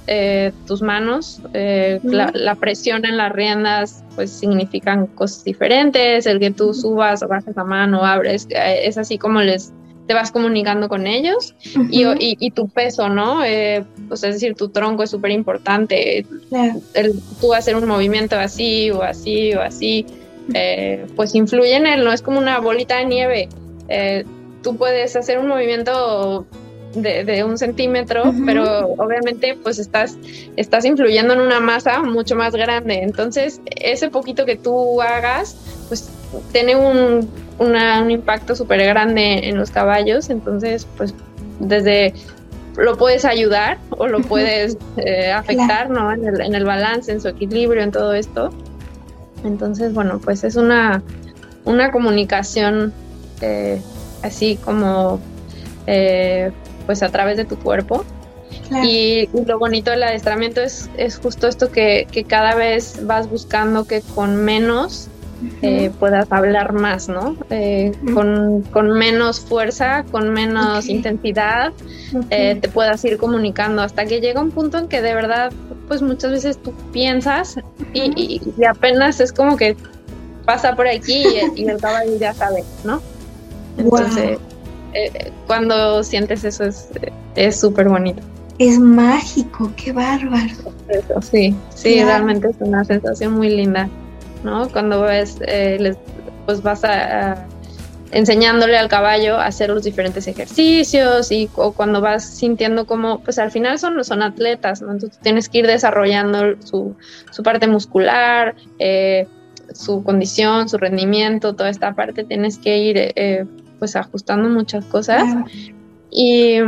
tus manos, la, presión en las riendas, pues significan cosas diferentes. El que tú subas o bajes la mano, abres, es así como les te vas comunicando con ellos y, y, tu peso, ¿no? Eh, pues es decir, tu tronco es súper importante. tú hacer un movimiento así o así o así, eh, pues influye en él, no es como una bolita de nieve. Eh, tú puedes hacer un movimiento de, un centímetro, pero obviamente pues estás, estás influyendo en una masa mucho más grande. Entonces, ese poquito que tú hagas, pues tiene un, un impacto súper grande en los caballos, entonces pues desde lo puedes ayudar o lo puedes eh, afectar, ¿no? En el, en el, balance, en su equilibrio, en todo esto. Entonces, bueno, pues es una, una comunicación eh, así como eh, pues a través de tu cuerpo. Y, lo bonito del adiestramiento es, es justo esto que, que, cada vez vas buscando que con menos eh, puedas hablar más, ¿no? Eh, con, menos fuerza, con menos intensidad, eh, te puedas ir comunicando hasta que llega un punto en que de verdad, pues muchas veces tú piensas y, apenas es como que pasa por aquí y, el caballo ya sabe, ¿no? Entonces, cuando sientes eso es súper bonito. Es mágico, qué bárbaro. sí, sí, realmente es una sensación muy linda. ¿no? Cuando ves, eh, pues vas a, enseñándole al caballo a hacer los diferentes ejercicios y o cuando vas sintiendo como, pues al final son, son atletas, ¿no? Entonces tienes que ir desarrollando su, su parte muscular, eh, su condición, su rendimiento, toda esta parte tienes que ir eh, pues ajustando muchas cosas. Y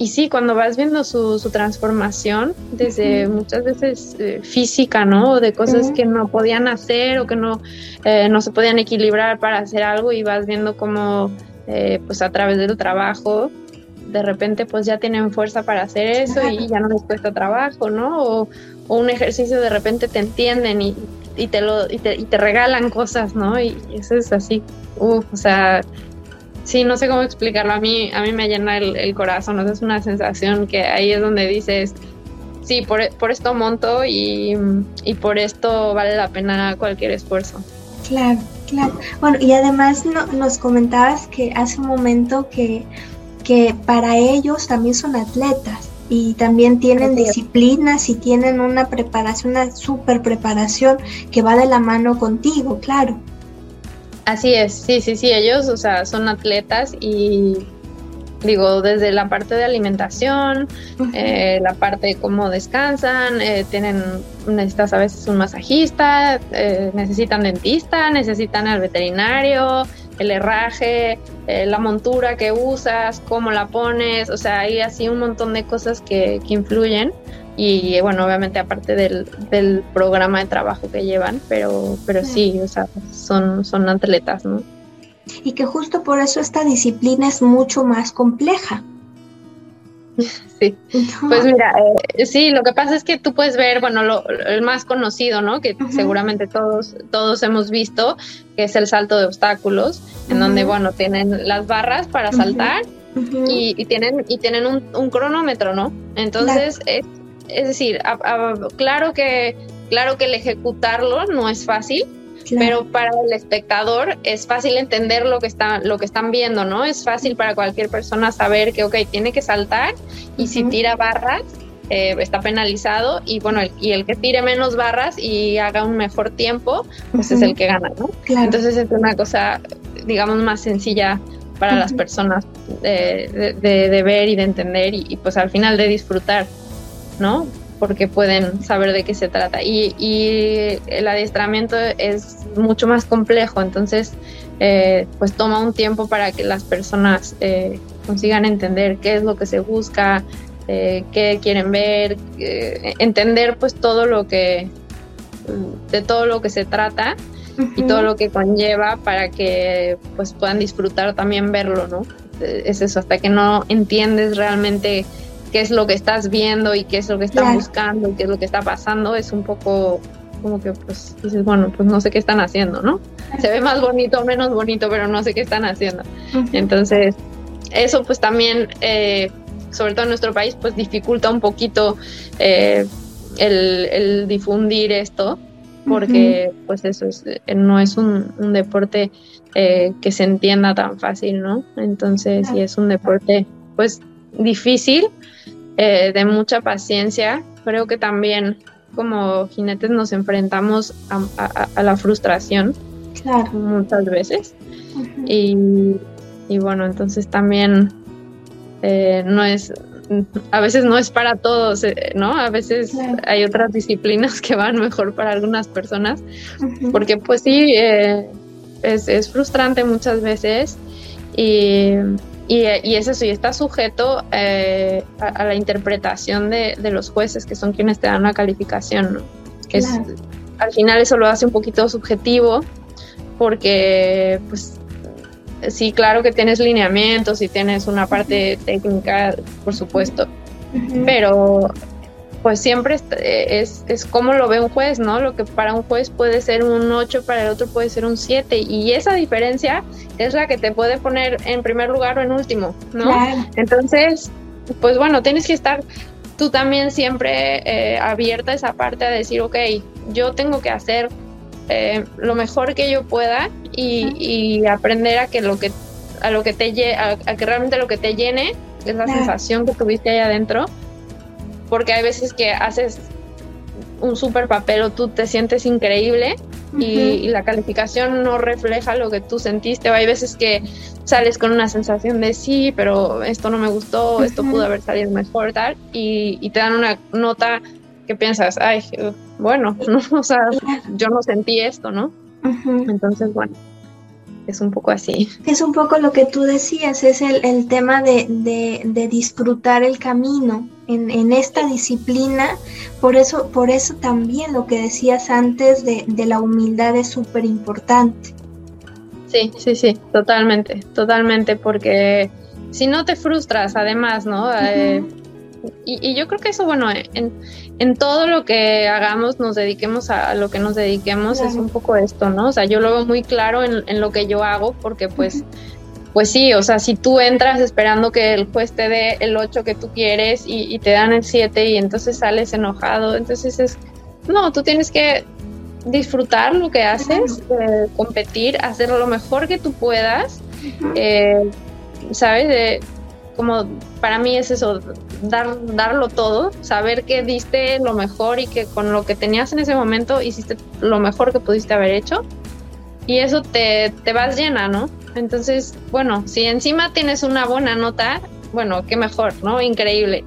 y sí, cuando vas viendo su, su transformación, desde muchas veces eh, física, ¿no? De cosas que no podían hacer o que no, eh, no se podían equilibrar para hacer algo y vas viendo cómo, eh, pues a través del trabajo, de repente pues ya tienen fuerza para hacer eso y ya no les cuesta trabajo, ¿no? O, un ejercicio de repente te entienden y, y te lo y te, y te regalan cosas, ¿no? Y eso es así, uff, o sea, Sí, no sé cómo explicarlo. A mí, a mí me llena el, corazón. es una sensación que ahí es donde dices, sí, por, esto monto y, por esto vale la pena cualquier esfuerzo. Claro, claro. Bueno, y además nos comentabas que hace un momento que, que para ellos también son atletas y también tienen disciplinas y tienen una preparación, una super preparación que va de la mano contigo, claro. Así es, sí, sí, sí, ellos, o sea, son atletas y digo, desde la parte de alimentación, eh, la parte de cómo descansan, eh, tienen, necesitas a veces un masajista, eh, necesitan dentista, necesitan al veterinario, el herraje, la montura que usas, cómo la pones, o sea, hay así un montón de cosas que, que influyen y bueno, obviamente aparte del, programa de trabajo que llevan, pero, pero sí, o sea, son, son atletas, ¿no? Y que justo por eso esta disciplina es mucho más compleja. Sí, pues mira, eh, sí, lo que pasa es que tú puedes ver, bueno, lo, el más conocido, ¿no? Que seguramente todos, todos hemos visto, que es el salto de obstáculos, en donde, bueno, tienen las barras para saltar y, tienen, y tienen un, cronómetro, ¿no? Entonces, es, es, decir, claro, que, claro que el ejecutarlo no es fácil, pero para el espectador es fácil entender lo que, está, lo que están viendo, ¿no? Es fácil para cualquier persona saber que, ok, tiene que saltar y si tira barras, eh, está penalizado y bueno, el, y el que tire menos barras y haga un mejor tiempo, pues es el que gana, ¿no? Entonces es una cosa, digamos, más sencilla para las personas de, de, ver y de entender y, y, pues al final de disfrutar, ¿no? porque pueden saber de qué se trata. Y, el adiestramiento es mucho más complejo, entonces eh, pues toma un tiempo para que las personas eh, consigan entender qué es lo que se busca, eh, qué quieren ver, entender pues todo lo que de todo lo que se trata y todo lo que conlleva para que pues puedan disfrutar también verlo, ¿no? Es eso, hasta que no entiendes realmente qué es lo que estás viendo y qué es lo que están buscando y qué es lo que está pasando, es un poco como que pues dices, bueno, pues no sé qué están haciendo, ¿no? Se ve más bonito o menos bonito, pero no sé qué están haciendo. Entonces, eso pues también, eh, sobre todo en nuestro país, pues dificulta un poquito eh, el, difundir esto, porque pues eso es, eh, no es un, deporte que se entienda tan fácil, ¿no? Entonces, sí es un deporte pues difícil, eh, de mucha paciencia. Creo que también como jinetes nos enfrentamos a, la frustración muchas veces. y, bueno, entonces también eh, no es, a veces no es para todos, eh, ¿no? A veces hay otras disciplinas que van mejor para algunas personas, porque pues sí, es, es, frustrante muchas veces y y, y es eso, y está sujeto eh, a, la interpretación de, los jueces, que son quienes te dan una calificación, que es, al final eso lo hace un poquito subjetivo, porque pues sí, claro que tienes lineamientos y tienes una parte técnica, por supuesto, pero pues siempre es, es como lo ve un juez, ¿no? Lo que para un juez puede ser un 8, para el otro puede ser un 7. Y esa diferencia es la que te puede poner en primer lugar o en último, ¿no? Entonces, pues bueno, tienes que estar tú también siempre eh, abierta a esa parte a decir, ok, yo tengo que hacer eh, lo mejor que yo pueda y, aprender a que lo que a lo que te a, a que realmente lo que te llene es la sensación que tuviste ahí adentro porque hay veces que haces un super papel o tú te sientes increíble y, la calificación no refleja lo que tú sentiste o hay veces que sales con una sensación de sí, pero esto no me gustó, esto pudo haber salido mejor, tal, y, te dan una nota que piensas, ay, bueno, no, o sea, yo no sentí esto, ¿no? Entonces, bueno, es un poco así. Es un poco lo que tú decías, es el, tema de, disfrutar el camino en, esta disciplina. Por eso, por eso también lo que decías antes de, la humildad es súper importante. Sí, sí, sí, totalmente, totalmente, porque si no te frustras además, ¿no? Eh, y, yo creo que eso, bueno, en, en todo lo que hagamos, nos dediquemos a, lo que nos dediquemos, es un poco esto, ¿no? O sea, yo lo veo muy claro en, lo que yo hago, porque pues, pues sí, o sea, si tú entras esperando que el juez te dé el 8 que tú quieres y, te dan el 7 y entonces sales enojado, entonces es, no, tú tienes que disfrutar lo que haces, eh, competir, hacer lo mejor que tú puedas, eh, ¿sabes? De, como para mí es eso, dar, darlo todo, saber que diste lo mejor y que con lo que tenías en ese momento hiciste lo mejor que pudiste haber hecho. Y eso te, te vas llena, ¿no? Entonces, bueno, si encima tienes una buena nota, bueno, qué mejor, ¿no? Increíble.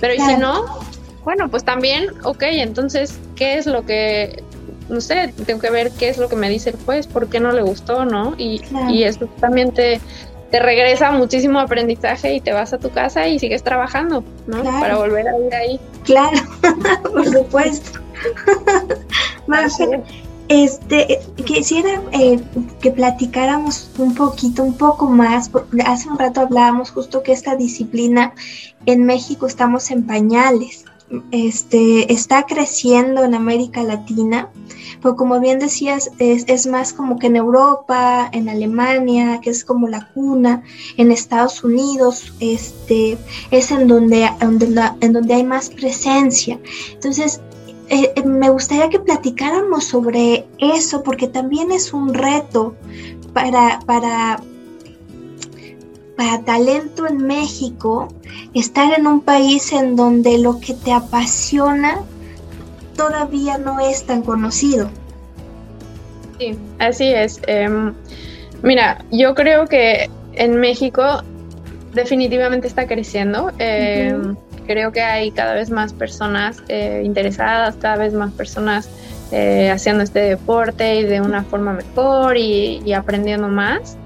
Pero y si no, bueno, pues también, ok, entonces, ¿qué es lo que, no sé, tengo que ver qué es lo que me dice el juez, por qué no le gustó, ¿no? Y, y eso también te, te regresa muchísimo aprendizaje y te vas a tu casa y sigues trabajando, ¿no? Para volver a ir ahí. Claro, por supuesto. Este, quisiera eh, que platicáramos un poquito, un poco más, porque hace un rato hablábamos justo que esta disciplina en México estamos en pañales, este, está creciendo en América Latina, pero como bien decías, es, más como que en Europa, en Alemania, que es como la cuna, en Estados Unidos, este, es en donde, en donde hay más presencia. Entonces, eh, eh, me gustaría que platicáramos sobre eso, porque también es un reto para, para, para talento en México, estar en un país en donde lo que te apasiona todavía no es tan conocido. Sí, así es. Em, mira, yo creo que en México definitivamente está creciendo. Em, creo que hay cada vez más personas eh, interesadas, cada vez más personas eh, haciendo este deporte y de una forma mejor y, aprendiendo más.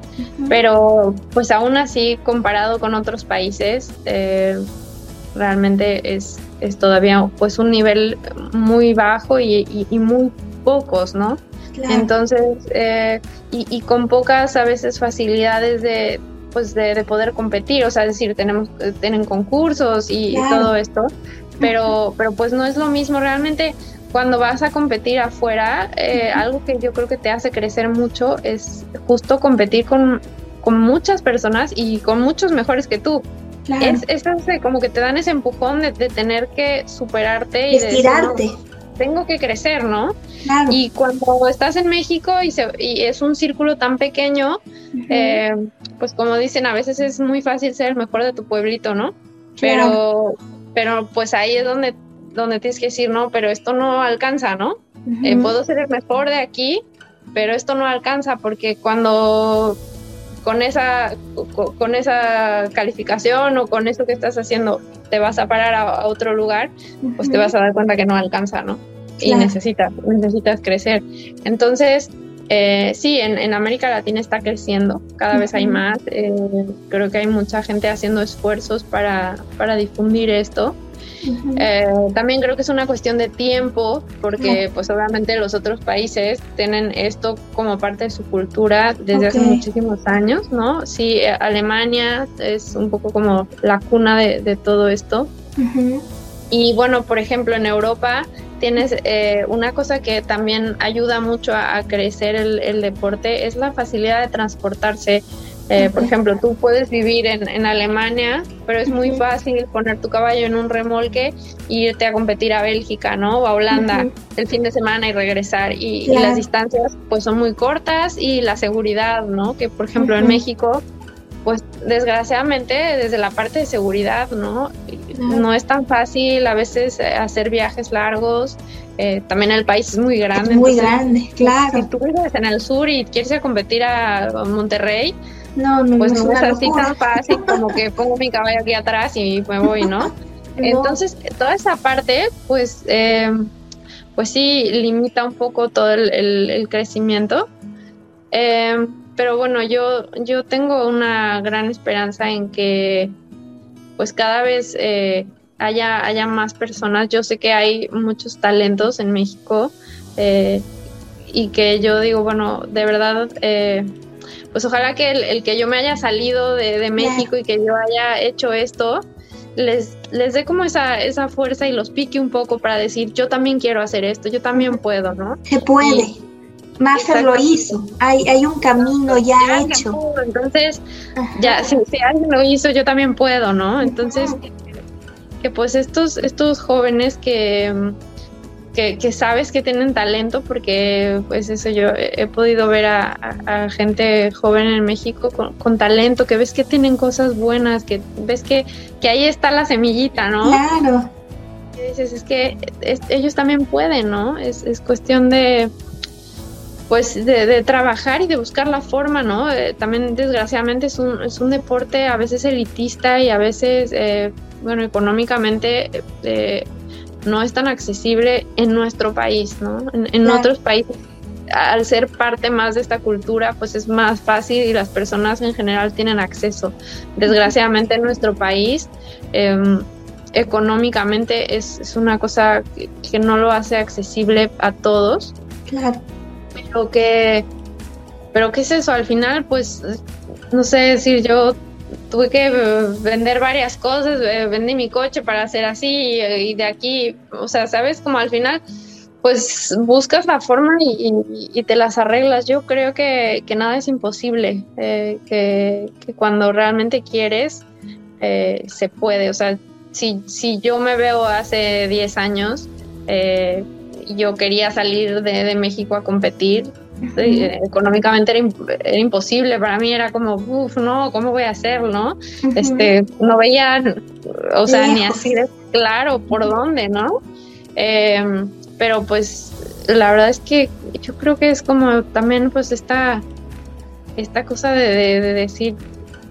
Pero pues aún así, comparado con otros países, eh, realmente es, es, todavía pues un nivel muy bajo y, muy pocos, ¿no? Entonces, y, y, con pocas a veces facilidades de, pues de, poder competir, o sea, es decir, tenemos, eh, tienen concursos y, todo esto, pero, pero pues no es lo mismo. Realmente cuando vas a competir afuera, eh, algo que yo creo que te hace crecer mucho es justo competir con, con muchas personas y con muchos mejores que tú. Es, es, como que te dan ese empujón de, tener que superarte y estirarte tengo que crecer, ¿no? Y cuando estás en México y, es un círculo tan pequeño, eh, pues como dicen, a veces es muy fácil ser el mejor de tu pueblito, ¿no? Pero, pero pues ahí es donde, donde tienes que decir, no, pero esto no alcanza, ¿no? Eh, puedo ser el mejor de aquí, pero esto no alcanza porque cuando con esa, con esa calificación o con eso que estás haciendo te vas a parar a, otro lugar, pues te vas a dar cuenta que no alcanza, ¿no? Y necesitas, necesitas crecer. Entonces, eh, sí, en, América Latina está creciendo, cada vez hay más, eh, creo que hay mucha gente haciendo esfuerzos para, para difundir esto eh, también creo que es una cuestión de tiempo, porque pues obviamente los otros países tienen esto como parte de su cultura desde hace muchísimos años, ¿no? Sí, eh, Alemania es un poco como la cuna de, todo esto. Y bueno, por ejemplo, en Europa tienes eh, una cosa que también ayuda mucho a, crecer el, el, deporte, es la facilidad de transportarse eh, por ejemplo, tú puedes vivir en, Alemania, pero es muy fácil poner tu caballo en un remolque e irte a competir a Bélgica, ¿no? O a Holanda el fin de semana y regresar. Y, las distancias pues son muy cortas y la seguridad, ¿no? Que por ejemplo en México, pues desgraciadamente desde la parte de seguridad, ¿no? No es tan fácil a veces hacer viajes largos. Eh, también el país es muy grande. muy grande, claro. Si tú vives en el sur y quieres ir a competir a Monterrey, no, no, pues no, es así tan fácil como que pongo mi caballo aquí atrás y me voy, ¿no? Entonces, toda esa parte, pues, eh, pues sí, limita un poco todo el, crecimiento. Eh, pero bueno, yo, yo tengo una gran esperanza en que, pues, cada vez eh, haya, haya más personas. Yo sé que hay muchos talentos en México y que yo digo, bueno, de verdad pues ojalá que el, que yo me haya salido de, México y que yo haya hecho esto, les, les dé como esa, esa fuerza y los pique un poco para decir, yo también quiero hacer esto, yo también puedo, ¿no? Se puede. Maffer lo hizo, hay, hay un camino ya, hecho. Entonces, ya, si, alguien lo hizo, yo también puedo, ¿no? Entonces, que pues estos, estos jóvenes que que, sabes que tienen talento porque pues eso yo he, podido ver a, gente joven en México con, talento, que ves que tienen cosas buenas, que ves que, que ahí está la semillita, ¿no? Claro. Y dices, es que ellos también pueden, ¿no? Es, es cuestión de pues de, trabajar y de buscar la forma, ¿no? Eh, también desgraciadamente es un, es un deporte a veces elitista y a veces, eh, bueno, económicamente eh, no es tan accesible en nuestro país, ¿no? En, otros países, al ser parte más de esta cultura, pues es más fácil y las personas en general tienen acceso. Desgraciadamente en nuestro país, em, económicamente es, una cosa que, no lo hace accesible a todos. Claro. pero que, pero qué es eso, al final, pues, no sé decir, yo tuve que vender varias cosas, eh, vendí mi coche para hacer así y, de aquí, o sea, sabes, como al final, pues buscas la forma y, te las arreglas. Yo creo que, nada es imposible, eh, que, cuando realmente quieres, eh, se puede. O sea, si, si yo me veo hace 10 años, yo quería salir de México a competir, económicamente era, imposible, para mí era como, uff, no, ¿cómo voy a hacerlo? ¿no? Este, no veía, o sea, ni así de claro por dónde, ¿no? Em, pero pues la verdad es que yo creo que es como también pues esta, esta cosa de, decir,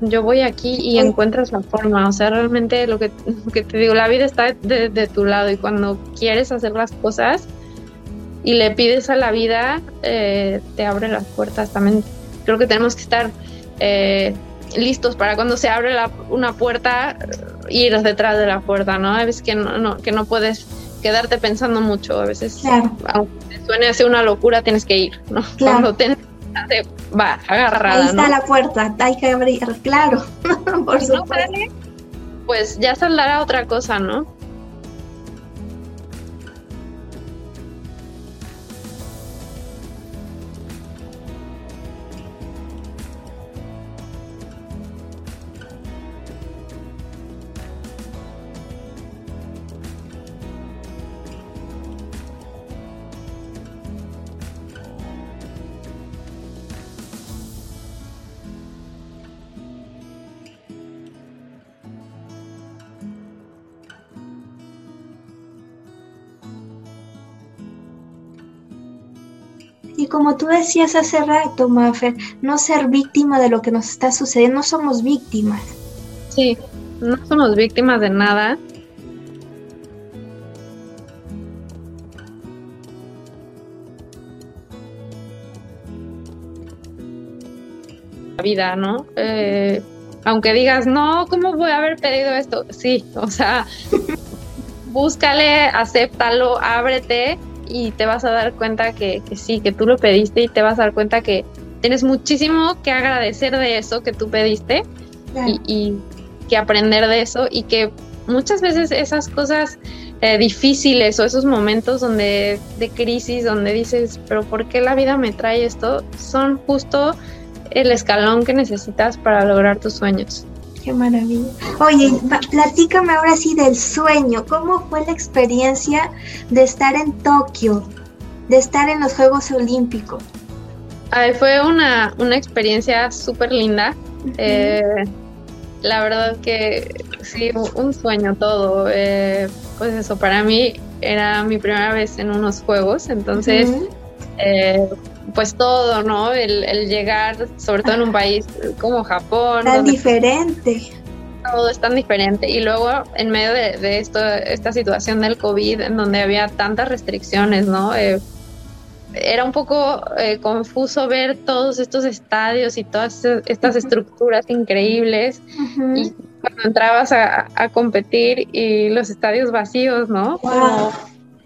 yo voy aquí y encuentras la forma, o sea, realmente lo que, te digo, la vida está de, de tu lado y cuando quieres hacer las cosas, y le pides a la vida, eh, te abre las puertas. También creo que tenemos que estar eh, listos para cuando se abre una puerta, ir detrás de la puerta, ¿no? A veces que no, que no puedes quedarte pensando mucho, a veces, aunque te suene así una locura, tienes que ir, ¿no? Cuando te, va agarrada. Ahí está la puerta, hay que abrir, claro, por supuesto. pues ya saldrá otra cosa, ¿no? Y como tú decías hace rato, Maffer, no ser víctima de lo que nos está sucediendo, no somos víctimas. Sí, no somos víctimas de nada. La vida, ¿no? Eh, aunque digas, no, ¿cómo voy a haber pedido esto? Sí, o sea, búscale, acéptalo, ábrete y te vas a dar cuenta que, sí, que tú lo pediste y te vas a dar cuenta que tienes muchísimo que agradecer de eso que tú pediste y, que aprender de eso y que muchas veces esas cosas eh, difíciles o esos momentos donde de crisis donde dices pero por qué la vida me trae esto son justo el escalón que necesitas para lograr tus sueños Qué maravilla. Oye, platícame ahora sí del sueño. ¿Cómo fue la experiencia de estar en Tokio, de estar en los Juegos Olímpicos? fue una, experiencia súper linda. Eh, la verdad que sí, un sueño todo. Eh, pues eso, para mí era mi primera vez en unos juegos, entonces pues todo, ¿no? El, llegar, sobre todo en un país como Japón. Tan diferente. Todo es tan diferente. Y luego, en medio de, esto, esta situación del COVID, en donde había tantas restricciones, ¿no? Eh, era un poco eh, confuso ver todos estos estadios y todas estas estructuras increíbles. Y cuando entrabas a, competir y los estadios vacíos, ¿no?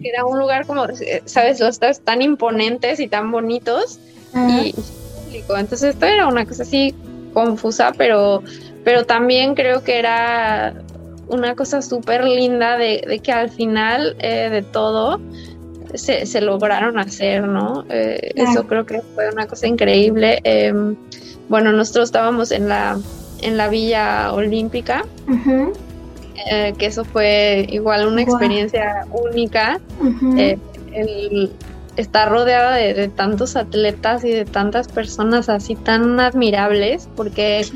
Era un lugar como, ¿sabes? Los estadios tan imponentes y tan bonitos y, público. Entonces esto era una cosa así confusa, pero, pero también creo que era una cosa súper linda de, que al final eh, de todo se, lograron hacer, ¿no? Eh, eso creo que fue una cosa increíble. Em, bueno, nosotros estábamos en la, en la Villa Olímpica. Eh, que eso fue igual una experiencia única. Eh, el estar rodeada de, tantos atletas y de tantas personas así tan admirables, porque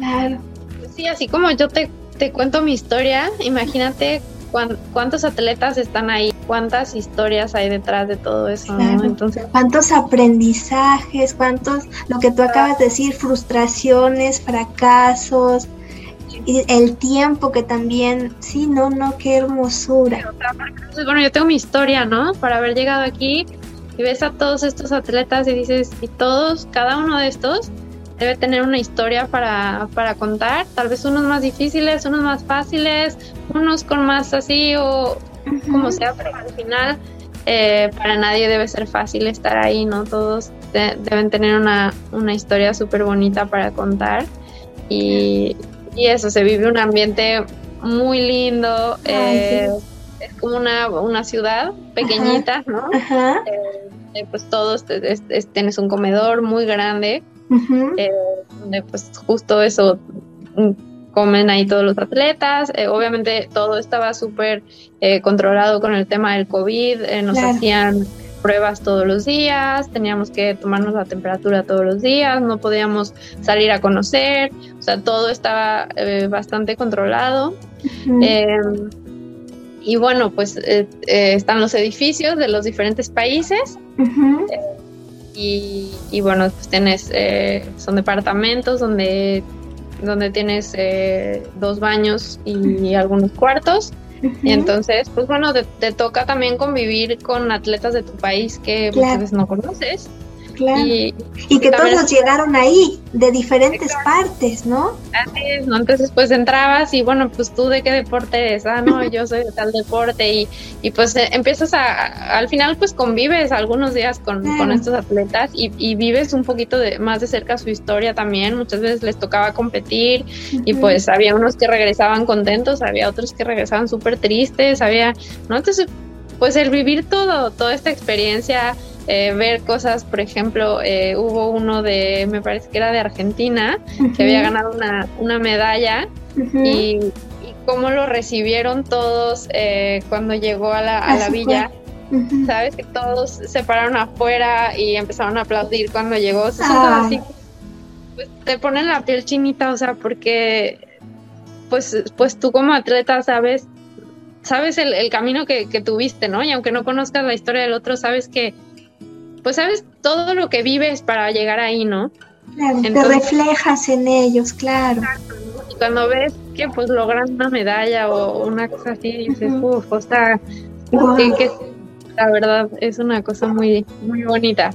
sí, así como yo te, te cuento mi historia, imagínate cuántos atletas están ahí, cuántas historias hay detrás de todo eso, Entonces, cuántos aprendizajes, cuántos, lo que tú acabas de decir, frustraciones, fracasos, y el tiempo que también, sí, no, no, qué hermosura. bueno, yo tengo mi historia, ¿no? Para haber llegado aquí y ves a todos estos atletas y dices, y todos, cada uno de estos debe tener una historia para, para contar, tal vez unos más difíciles, unos más fáciles, unos con más así o como sea, pero al final eh, para nadie debe ser fácil estar ahí, ¿no? Todos deben tener una, una historia súper bonita para contar. Y, y, eso, se vive un ambiente muy lindo. Eh, es como una, una ciudad pequeñita, ¿no? Eh, eh, pues todos tienes un comedor muy grande, donde pues justo eso comen ahí todos los atletas. Eh, obviamente todo estaba súper eh, controlado con el tema del COVID. Eh, nos hacían pruebas todos los días, teníamos que tomarnos la temperatura todos los días, no podíamos salir a conocer, o sea, todo estaba bastante controlado. Em, y bueno, pues están los edificios de los diferentes países. Y, y, bueno, pues tienes, son departamentos donde donde tienes eh, dos baños y algunos cuartos. Y entonces, pues bueno, te, toca también convivir con atletas de tu país que pues, no conoces. Y, que todos llegaron ahí, de diferentes partes, ¿no? Así es, ¿no? Entonces, pues entrabas y bueno, pues tú de qué deporte eres, ah, no, yo soy de tal deporte y, y pues eh, empiezas a, al final pues convives algunos días con, con estos atletas y, y, vives un poquito de, más de cerca su historia también, muchas veces les tocaba competir y pues había unos que regresaban contentos, había otros que regresaban súper tristes, había, ¿no? Entonces, pues el vivir todo, toda esta experiencia eh, ver cosas, por ejemplo, eh, hubo uno de, me parece que era de Argentina, que había ganado una, una medalla y, cómo lo recibieron todos eh, cuando llegó a la, a la villa. Sabes que todos se pararon afuera y empezaron a aplaudir cuando llegó. así, pues, te ponen la piel chinita, o sea, porque pues, pues tú como atleta sabes, sabes el, el camino que, que, tuviste, ¿no? Y aunque no conozcas la historia del otro, sabes que, pues sabes todo lo que vives para llegar ahí, ¿no? Claro, te reflejas en ellos, claro. Y cuando ves que pues logran una medalla o una cosa así, dices, uff, o sea, que, la verdad es una cosa muy, muy bonita.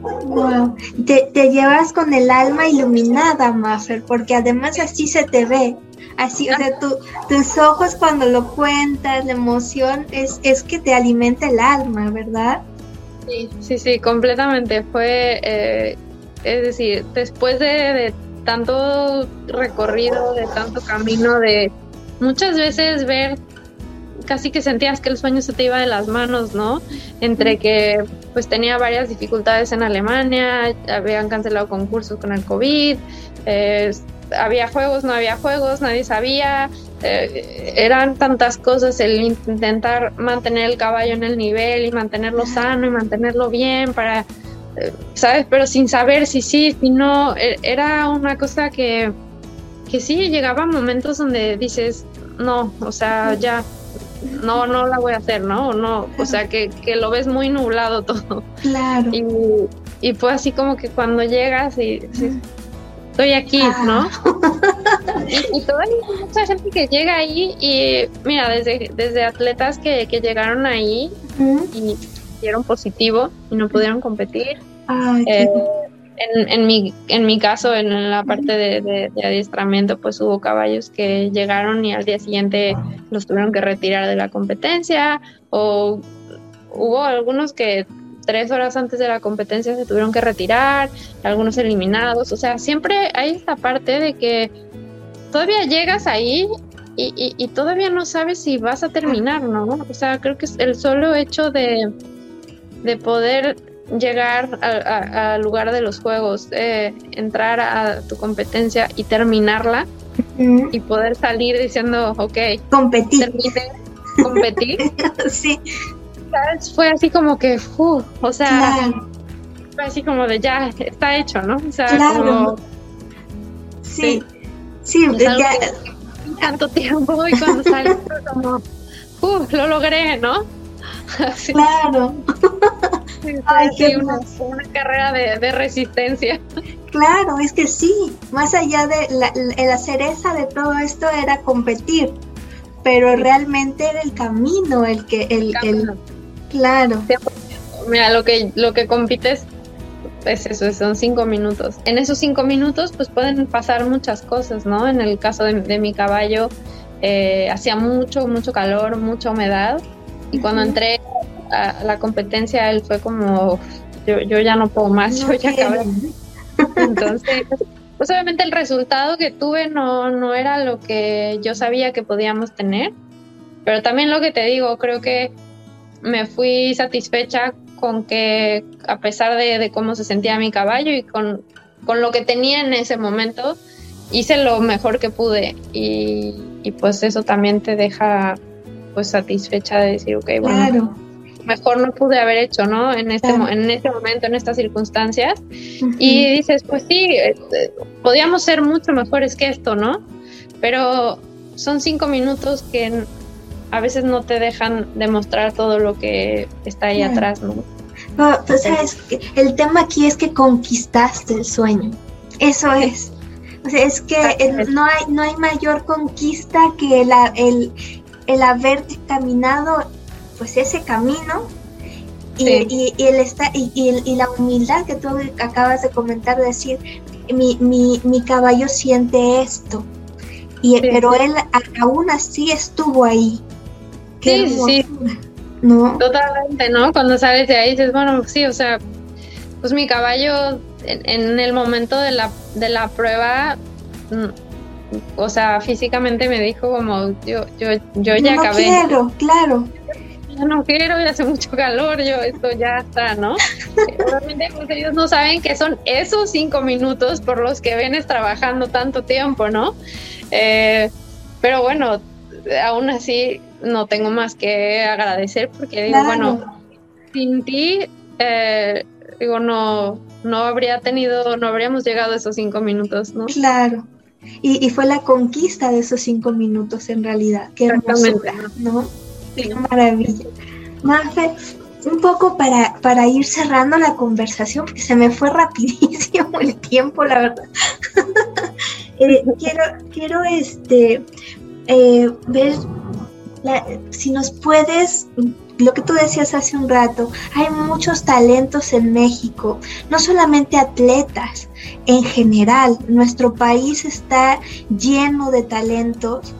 Wow. Te, te, llevas con el alma iluminada, Maffer, porque además así se te ve. Así, o sea, tu, tus ojos cuando lo cuentas, la emoción, es, es que te alimenta el alma, ¿verdad? Sí, sí, completamente. Fue, eh, es decir, después de, tanto recorrido, de tanto camino, de muchas veces ver casi que sentías que el sueño se te iba de las manos, ¿no? Entre que pues tenía varias dificultades en Alemania, habían cancelado concursos con el COVID, había juegos, no había juegos, nadie sabía, eh, eran tantas cosas el intentar mantener el caballo en el nivel y mantenerlo sano y mantenerlo bien para, eh, ¿sabes? Pero sin saber si sí, si no, e, era una cosa que, que sí, llegaba momentos donde dices, no, o sea, ya, no, no la voy a hacer, ¿no? no o sea, que, que lo ves muy nublado todo. Claro. Y, y fue así como que cuando llegas y estoy aquí, ¿no? y, y toda mucha gente que llega ahí y mira, desde, desde atletas que, llegaron ahí y dieron positivo y no pudieron competir. Eh, en, en, mi, en mi caso, en la parte de, adiestramiento, pues hubo caballos que llegaron y al día siguiente los tuvieron que retirar de la competencia o hubo algunos que tres horas antes de la competencia se tuvieron que retirar, algunos eliminados, o sea, siempre hay esta parte de que todavía llegas ahí y, todavía no sabes si vas a terminar, ¿no? O sea, creo que es el solo hecho de, de poder llegar al lugar de los juegos, eh, entrar a tu competencia y terminarla y poder salir diciendo, ok, competir. competir. sí. Fue así como que, uh, o sea, fue así como de ya, está hecho, ¿no? O sea, como... Sí, sí, ya... tanto tiempo y cuando sale como, uh, lo logré, ¿no? Claro. Ay, qué una, una, carrera de, de, resistencia. Claro, es que sí, más allá de la, la cereza de todo esto era competir, pero realmente era el camino el que, el, el, Claro. Mira, lo que, lo que compites es eso, son cinco minutos. En esos cinco minutos, pues pueden pasar muchas cosas, ¿no? En el caso de, mi caballo, eh, hacía mucho, mucho calor, mucha humedad. Y cuando entré a la competencia, él fue como, yo, yo ya no puedo más, yo ya acabé. Entonces, pues obviamente el resultado que tuve no, no era lo que yo sabía que podíamos tener, pero también lo que te digo, creo que me fui satisfecha con que a pesar de, cómo se sentía mi caballo y con, con, lo que tenía en ese momento, hice lo mejor que pude y, y pues eso también te deja pues satisfecha de decir, ok, bueno, mejor no pude haber hecho, ¿no? En este, en este momento, en estas circunstancias. Y dices, pues sí, eh, podíamos ser mucho mejores que esto, ¿no? Pero son cinco minutos que a veces no te dejan demostrar todo lo que está ahí atrás, ¿no? pues sabes, el tema aquí es que conquistaste el sueño. Eso es. O sea, es que no, hay, no hay mayor conquista que la, el, el haber caminado pues ese camino y, y, y, el está, y, la humildad que tú acabas de comentar, decir, mi, mi, mi caballo siente esto, y, pero él aún así estuvo ahí. Qué sí, ¿No? Totalmente, ¿no? Cuando sales de ahí dices, bueno, sí, o sea, pues mi caballo en, en el momento de la, de la prueba mm, o sea, físicamente me dijo como, yo, yo, yo ya no acabé. quiero, claro. No quiero, ya hace mucho calor, yo, esto ya está, ¿no? Realmente pues, ellos no saben que son esos cinco minutos por los que vienes trabajando tanto tiempo, ¿no? Eh, pero bueno, aún así no tengo más que agradecer porque digo, bueno, sin ti, eh, digo, no, no habría tenido, no habríamos llegado a esos cinco minutos, ¿no? Claro. Y, fue la conquista de esos cinco minutos en realidad. Qué hermosura, ¿no? Qué maravilla. Mafe, un poco para, para ir cerrando la conversación, porque se me fue rapidísimo el tiempo, la verdad. Eh, quiero, quiero este, eh, ver si nos puedes lo que tú decías hace un rato, hay muchos talentos en México, no solamente atletas, en general, nuestro país está lleno de talentos.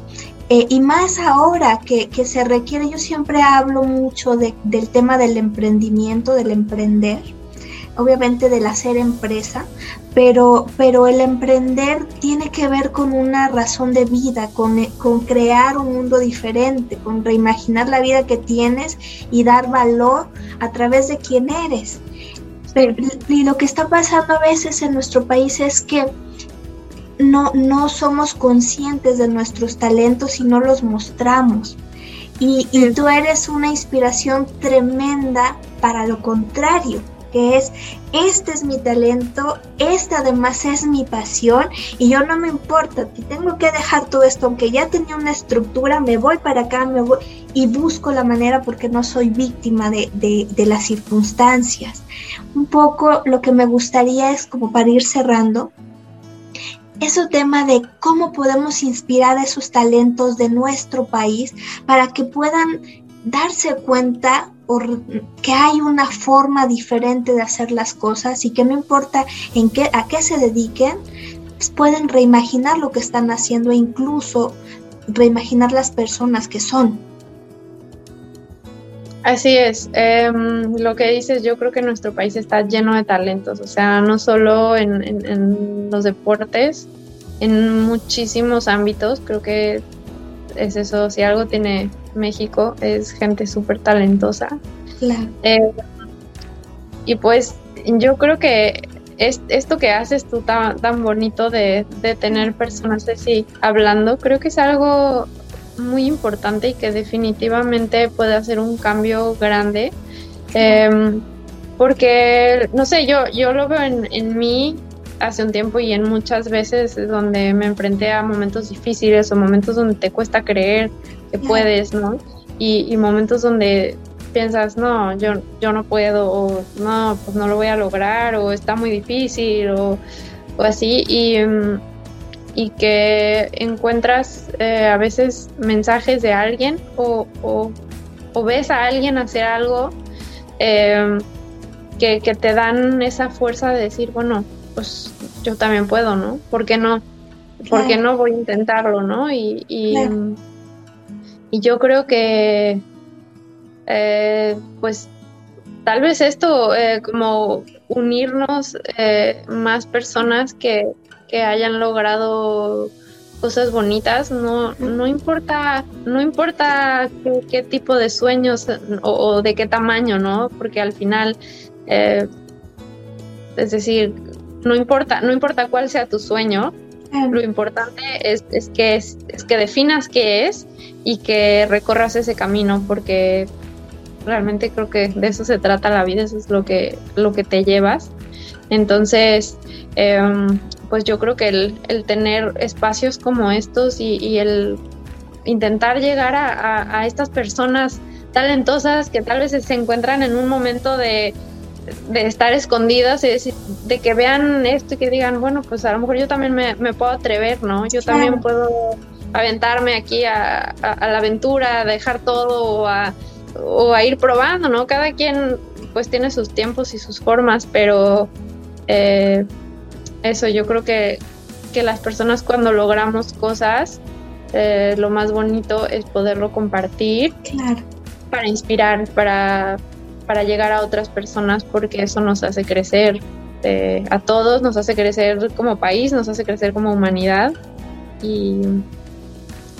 Eh, y más ahora que, que, se requiere, yo siempre hablo mucho de, del tema del emprendimiento, del emprender, obviamente del hacer empresa, pero, pero el emprender tiene que ver con una razón de vida, con, con crear un mundo diferente, con reimaginar la vida que tienes y dar valor a través de quién eres. y lo que está pasando a veces en nuestro país es que no, no somos conscientes de nuestros talentos y no los mostramos. Y, y tú eres una inspiración tremenda para lo contrario que es, este es mi talento, esta además es mi pasión y yo no me importa, tengo que dejar todo esto, aunque ya tenía una estructura, me voy para acá, me voy y busco la manera porque no soy víctima de, de las circunstancias. Un poco lo que me gustaría es como para ir cerrando, ese tema de cómo podemos inspirar a esos talentos de nuestro país para que puedan darse cuenta que hay una forma diferente de hacer las cosas y que no importa en qué, a qué se dediquen, pues pueden reimaginar lo que están haciendo e incluso reimaginar las personas que son. Así es, em, lo que dices, yo creo que nuestro país está lleno de talentos, o sea, no solo en, en los deportes, en muchísimos ámbitos, creo que es eso, si algo tiene México, es gente súper talentosa. Eh, y pues yo creo que es, esto que haces tú tan, tan bonito de, tener personas así hablando, creo que es algo muy importante y que definitivamente puede hacer un cambio grande. Em, porque, no sé, yo, yo lo veo en, en mí hace un tiempo y en muchas veces donde me enfrenté a momentos difíciles o momentos donde te cuesta creer que puedes, ¿no? Y, momentos donde piensas, no, yo, yo no puedo, o no, pues no lo voy a lograr, o está muy difícil, o, así, y, y, que encuentras eh, a veces mensajes de alguien o, o, ves a alguien hacer algo eh, que, que te dan esa fuerza de decir, bueno, pues yo también puedo, ¿no? ¿Por qué no? ¿Por qué no voy a intentarlo, no? Y, y, yo creo que, eh, pues, tal vez esto, como unirnos más personas que, que hayan logrado cosas bonitas, no, no importa, no importa qué, tipo de sueños o, de qué tamaño, ¿no? Porque al final, eh, es decir, no importa, no importa cuál sea tu sueño, lo importante es, que es, que definas qué es y que recorras ese camino, porque realmente creo que de eso se trata la vida, eso es lo que, lo que te llevas. Entonces, em, pues yo creo que el, tener espacios como estos y, el intentar llegar a, estas personas talentosas que tal vez se encuentran en un momento de, estar escondidas y de, que vean esto y que digan, bueno, pues a lo mejor yo también me, puedo atrever, ¿no? Yo también puedo aventarme aquí a, la aventura, a dejar todo o a, o a ir probando, ¿no? Cada quien pues tiene sus tiempos y sus formas, pero eh, eso, yo creo que, las personas cuando logramos cosas, eh, lo más bonito es poderlo compartir para inspirar, para, para llegar a otras personas, porque eso nos hace crecer eh, a todos, nos hace crecer como país, nos hace crecer como humanidad y,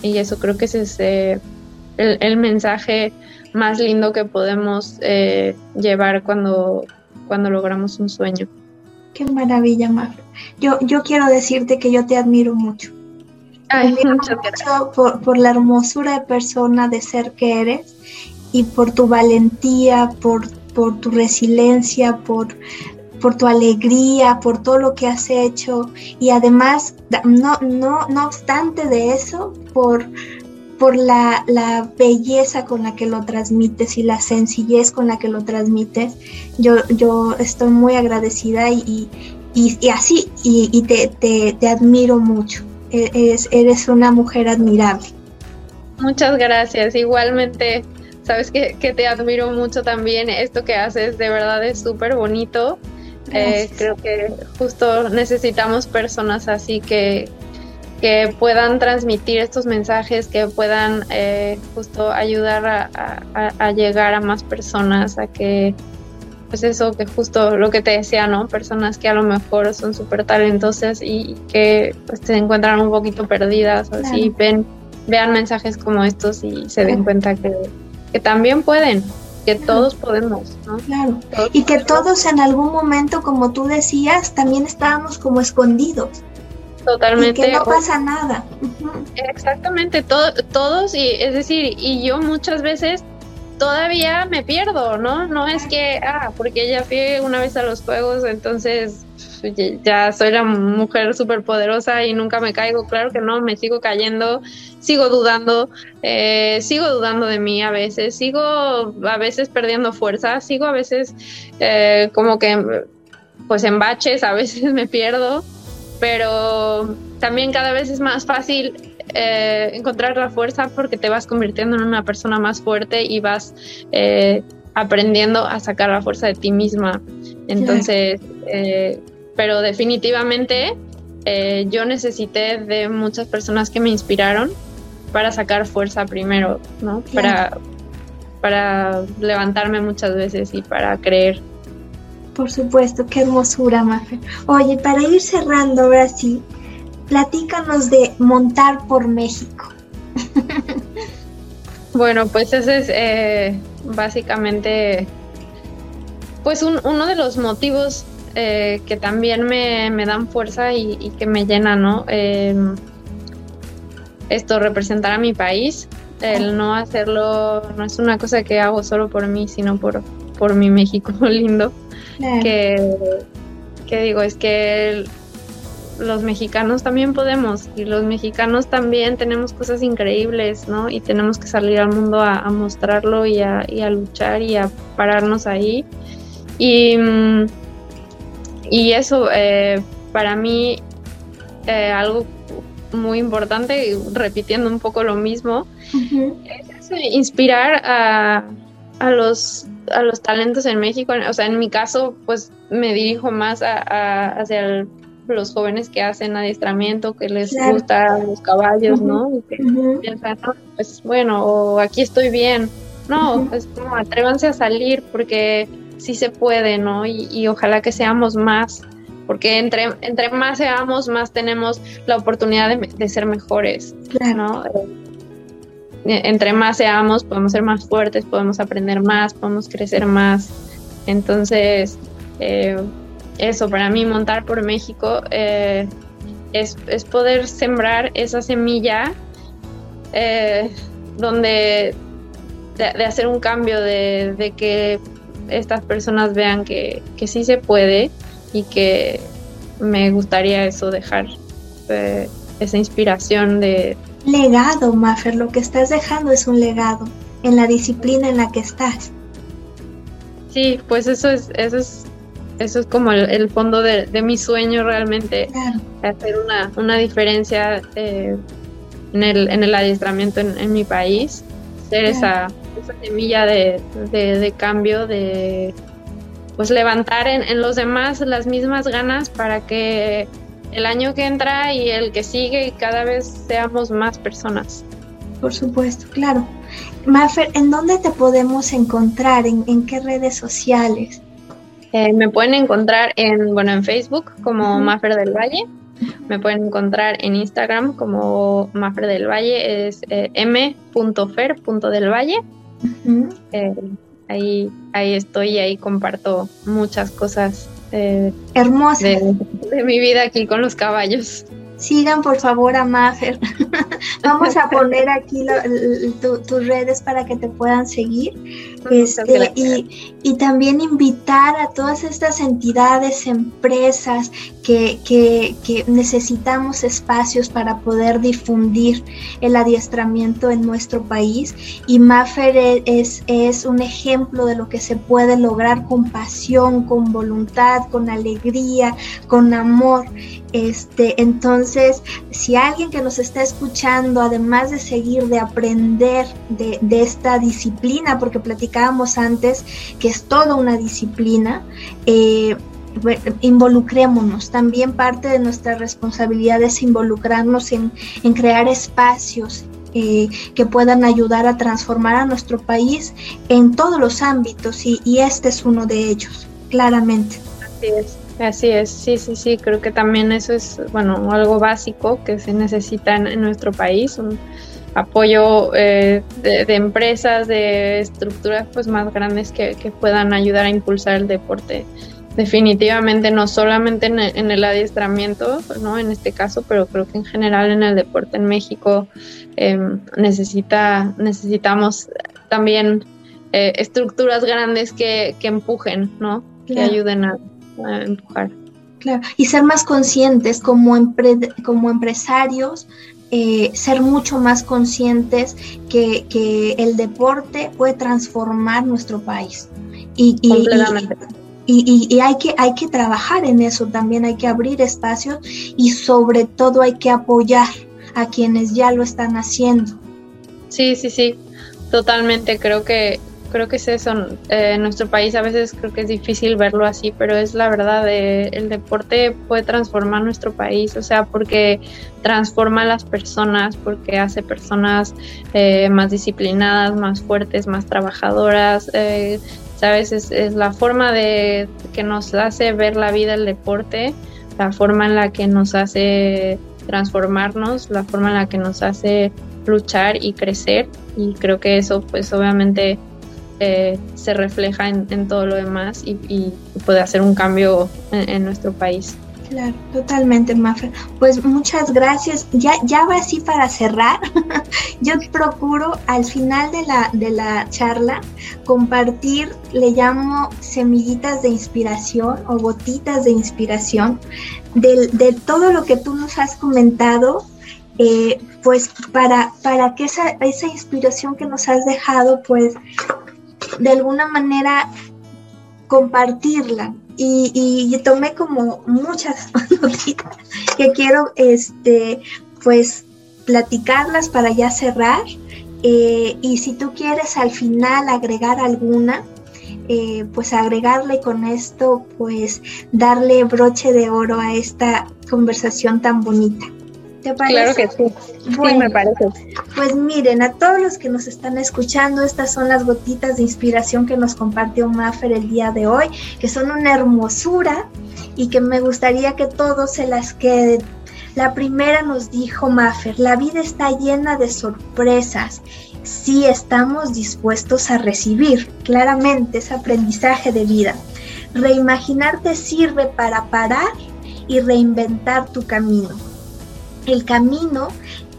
y eso creo que ese es eh, el, mensaje más lindo que podemos llevar cuando, cuando logramos un sueño. Qué maravilla, Mar. Yo, yo quiero decirte que yo te admiro mucho. Ay, muchas gracias. Por, por, la hermosura de persona, de ser que eres y por tu valentía, por, por tu resiliencia, por, por tu alegría, por todo lo que has hecho y además, no, no, no obstante de eso, por, por la, belleza con la que lo transmites y la sencillez con la que lo transmites. Yo, yo estoy muy agradecida y, así, y, te, admiro mucho. Eres, eres una mujer admirable. Muchas gracias. Igualmente, sabes que, te admiro mucho también. Esto que haces de verdad es súper bonito. Eh, creo que justo necesitamos personas así que, que puedan transmitir estos mensajes, que puedan eh, justo ayudar a, llegar a más personas, a que, pues eso, que justo lo que te decía, ¿no? Personas que a lo mejor son súper talentosas y que pues, se encuentran un poquito perdidas, así, ven, vean mensajes como estos y se den cuenta que, que también pueden, que todos podemos, ¿no? Claro. y que todos en algún momento, como tú decías, también estábamos como escondidos. Totalmente. Y que no pasa nada. Exactamente, todos, y es decir, y yo muchas veces todavía me pierdo, ¿no? No es que, ah, porque ya fui una vez a los juegos, entonces ya soy la mujer súper poderosa y nunca me caigo. Claro que no, me sigo cayendo, sigo dudando, eh, sigo dudando de mí a veces, sigo a veces perdiendo fuerza, sigo a veces eh, como que, pues en baches, a veces me pierdo pero también cada vez es más fácil eh, encontrar la fuerza porque te vas convirtiendo en una persona más fuerte y vas eh, aprendiendo a sacar la fuerza de ti misma. Entonces, eh, pero definitivamente yo necesité de muchas personas que me inspiraron para sacar fuerza primero, ¿no? Para, para levantarme muchas veces y para creer por supuesto, qué hermosura, Mafe. Oye, para ir cerrando ahora sí, platícanos de montar por México. bueno, pues ese es eh, básicamente pues uno de los motivos eh, que también me, dan fuerza y, que me llena, ¿no? Em, esto, representar a mi país, el no hacerlo, no es una cosa que hago solo por mí, sino por, por mi México lindo que, digo, es que los mexicanos también podemos y los mexicanos también tenemos cosas increíbles, ¿no? Y tenemos que salir al mundo a, mostrarlo y a, luchar y a pararnos ahí. Y, y eso, eh, para mí, eh, algo muy importante, repitiendo un poco lo mismo, es inspirar a, a los a los talentos en México, o sea, en mi caso, pues me dirijo más a, hacia los jóvenes que hacen adiestramiento, que les gustan los caballos, ¿no? Y que piensan, pues bueno, o aquí estoy bien. No, pues como atrévanse a salir porque sí se puede, ¿no? Y, ojalá que seamos más, porque entre, entre más seamos, más tenemos la oportunidad de, ser mejores, ¿no? Eh, entre más seamos, podemos ser más fuertes, podemos aprender más, podemos crecer más. Entonces, eh, eso, para mí montar por México eh, es, poder sembrar esa semilla donde de, hacer un cambio, de, que estas personas vean que, que, sí se puede y que me gustaría eso, dejar esa inspiración de, legado, Maffer, lo que estás dejando es un legado en la disciplina en la que estás. Sí, pues eso es, eso es, eso es como el, fondo de, mi sueño realmente, hacer una, una diferencia eh, en, el, en el adiestramiento en, mi país, ser esa, esa, semilla de, de, cambio, de pues levantar en, en los demás las mismas ganas para que el año que entra y el que sigue y cada vez seamos más personas. Por supuesto, claro. Mafer, ¿en dónde te podemos encontrar? ¿En, qué redes sociales? Eh, me pueden encontrar en, bueno, en Facebook como Mafer del Valle. Me pueden encontrar en Instagram como Mafer del Valle, es eh, m.fer.del eh, ahí, ahí estoy y ahí comparto muchas cosas eh, hermosa de, mi vida aquí con los caballos. Sigan por favor a Mafer. Vamos a poner aquí tus redes para que te puedan seguir. Este, y, también invitar a todas estas entidades, empresas que, necesitamos espacios para poder difundir el adiestramiento en nuestro país. Y Mafer e, es, es un ejemplo de lo que se puede lograr con pasión, con voluntad, con alegría, con amor. Este, entonces, si alguien que nos está escuchando, además de seguir, de aprender de, esta disciplina, porque platicábamos antes que es toda una disciplina, eh, involucrémonos. También parte de nuestra responsabilidad es involucrarnos en, crear espacios eh, que puedan ayudar a transformar a nuestro país en todos los ámbitos y, este es uno de ellos, claramente. Así es. Así es, sí, sí, sí, creo que también eso es, bueno, algo básico que se necesita en, nuestro país, apoyo eh, de, empresas, de estructuras pues más grandes que, puedan ayudar a impulsar el deporte. Definitivamente no solamente en el, adiestramiento, ¿no? En este caso, pero creo que en general en el deporte en México em, necesita, necesitamos también eh, estructuras grandes que, que empujen, ¿no? Que ayuden a, empujar. Claro, y ser más conscientes como, como empresarios, eh, ser mucho más conscientes que, el deporte puede transformar nuestro país. Y, y, y, hay, que, hay que trabajar en eso también, hay que abrir espacios y sobre todo hay que apoyar a quienes ya lo están haciendo. Sí, sí, sí, totalmente. Creo que creo que es eso. Eh, en nuestro país a veces creo que es difícil verlo así, pero es la verdad, eh, el deporte puede transformar nuestro país, o sea, porque transforma a las personas, porque hace personas eh, más disciplinadas, más fuertes, más trabajadoras. Sabes, es, es, la forma de que nos hace ver la vida el deporte, la forma en la que nos hace transformarnos, la forma en la que nos hace luchar y crecer y creo que eso pues obviamente eh, se refleja en, todo lo demás y, puede hacer un cambio en, nuestro país. Claro, totalmente, Mafra. Pues muchas gracias. Ya, ya va así para cerrar. Yo procuro al final de la, de la charla compartir, le llamo semillitas de inspiración o gotitas de inspiración de, de todo lo que tú nos has comentado. Eh, pues para, para que esa, esa inspiración que nos has dejado, pues de alguna manera compartirla. Y, tomé como muchas notitas que quiero este pues platicarlas para ya cerrar. Eh, y si tú quieres al final agregar alguna eh, pues agregarle con esto pues darle broche de oro a esta conversación tan bonita ¿Te parece? Claro que sí. sí, me parece. Pues miren, a todos los que nos están escuchando, estas son las gotitas de inspiración que nos compartió Maffer el día de hoy, que son una hermosura y que me gustaría que todos se las queden. La primera nos dijo Maffer, la vida está llena de sorpresas si estamos dispuestos a recibir. Claramente es aprendizaje de vida. Reimaginarte sirve para parar y reinventar tu camino. El camino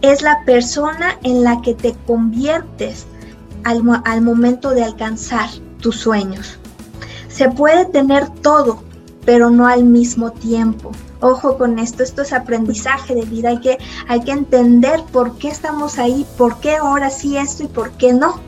es la persona en la que te conviertes al, al momento de alcanzar tus sueños. Se puede tener todo, pero no al mismo tiempo. Ojo con esto, esto es aprendizaje de vida, hay que, hay que entender por qué estamos ahí, por qué ahora sí esto y por qué no.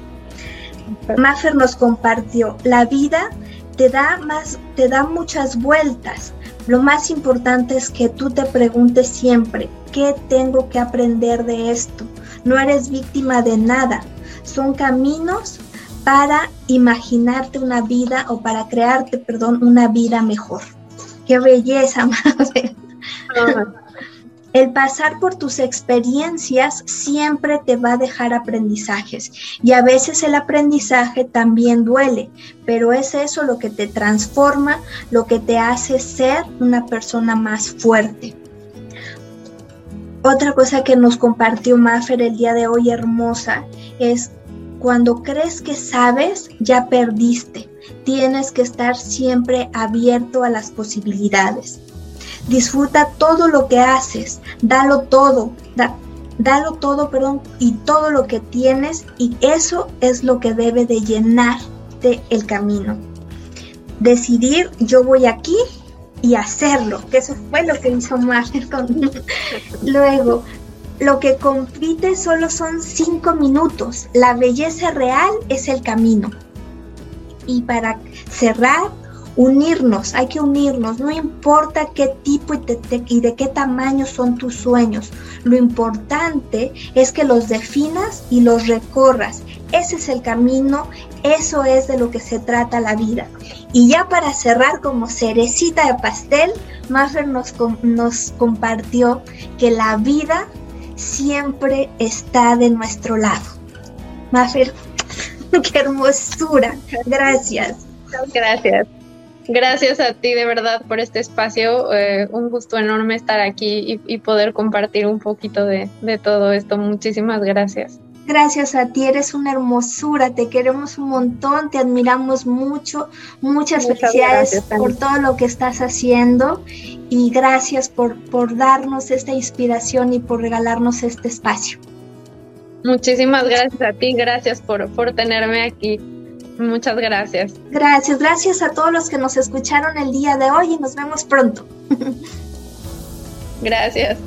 Maffer nos compartió, la vida te da más, te da muchas vueltas. Lo más importante es que tú te preguntes siempre, ¿qué tengo que aprender de esto? No eres víctima de nada. Son caminos para imaginarte una vida o para crearte, perdón, una vida mejor. Qué belleza, madre. El pasar por tus experiencias siempre te va a dejar aprendizajes y a veces el aprendizaje también duele, pero es eso lo que te transforma, lo que te hace ser una persona más fuerte. Otra cosa que nos compartió Maffer el día de hoy hermosa es cuando crees que sabes, ya perdiste. Tienes que estar siempre abierto a las posibilidades. Disfruta todo lo que haces, dalo todo, dalo todo, perdón, y todo lo que tienes y eso es lo que debe de llenarte el camino. Decidir, yo voy aquí y hacerlo, que eso fue lo que hizo Marvel Luego, lo que compite solo son cinco minutos. La belleza real es el camino. Y para cerrar, unirnos, hay que unirnos, no importa qué tipo y, de qué tamaño son tus sueños, lo importante es que los definas y los recorras. Ese es el camino, eso es de lo que se trata la vida. Y ya para cerrar como cerecita de pastel, Maffer nos, nos compartió que la vida siempre está de nuestro lado. Maffer, qué hermosura. Gracias. Gracias. Gracias a ti de verdad por este espacio. Eh, un gusto enorme estar aquí y, poder compartir un poquito de, todo esto. Muchísimas gracias. Gracias a ti, eres una hermosura, te queremos un montón, te admiramos mucho, muchas, felicidades por todo lo que estás haciendo y gracias por, por darnos esta inspiración y por regalarnos este espacio. Muchísimas gracias a ti, gracias por, por tenerme aquí. Muchas gracias. Gracias, gracias a todos los que nos escucharon el día de hoy y nos vemos pronto. gracias.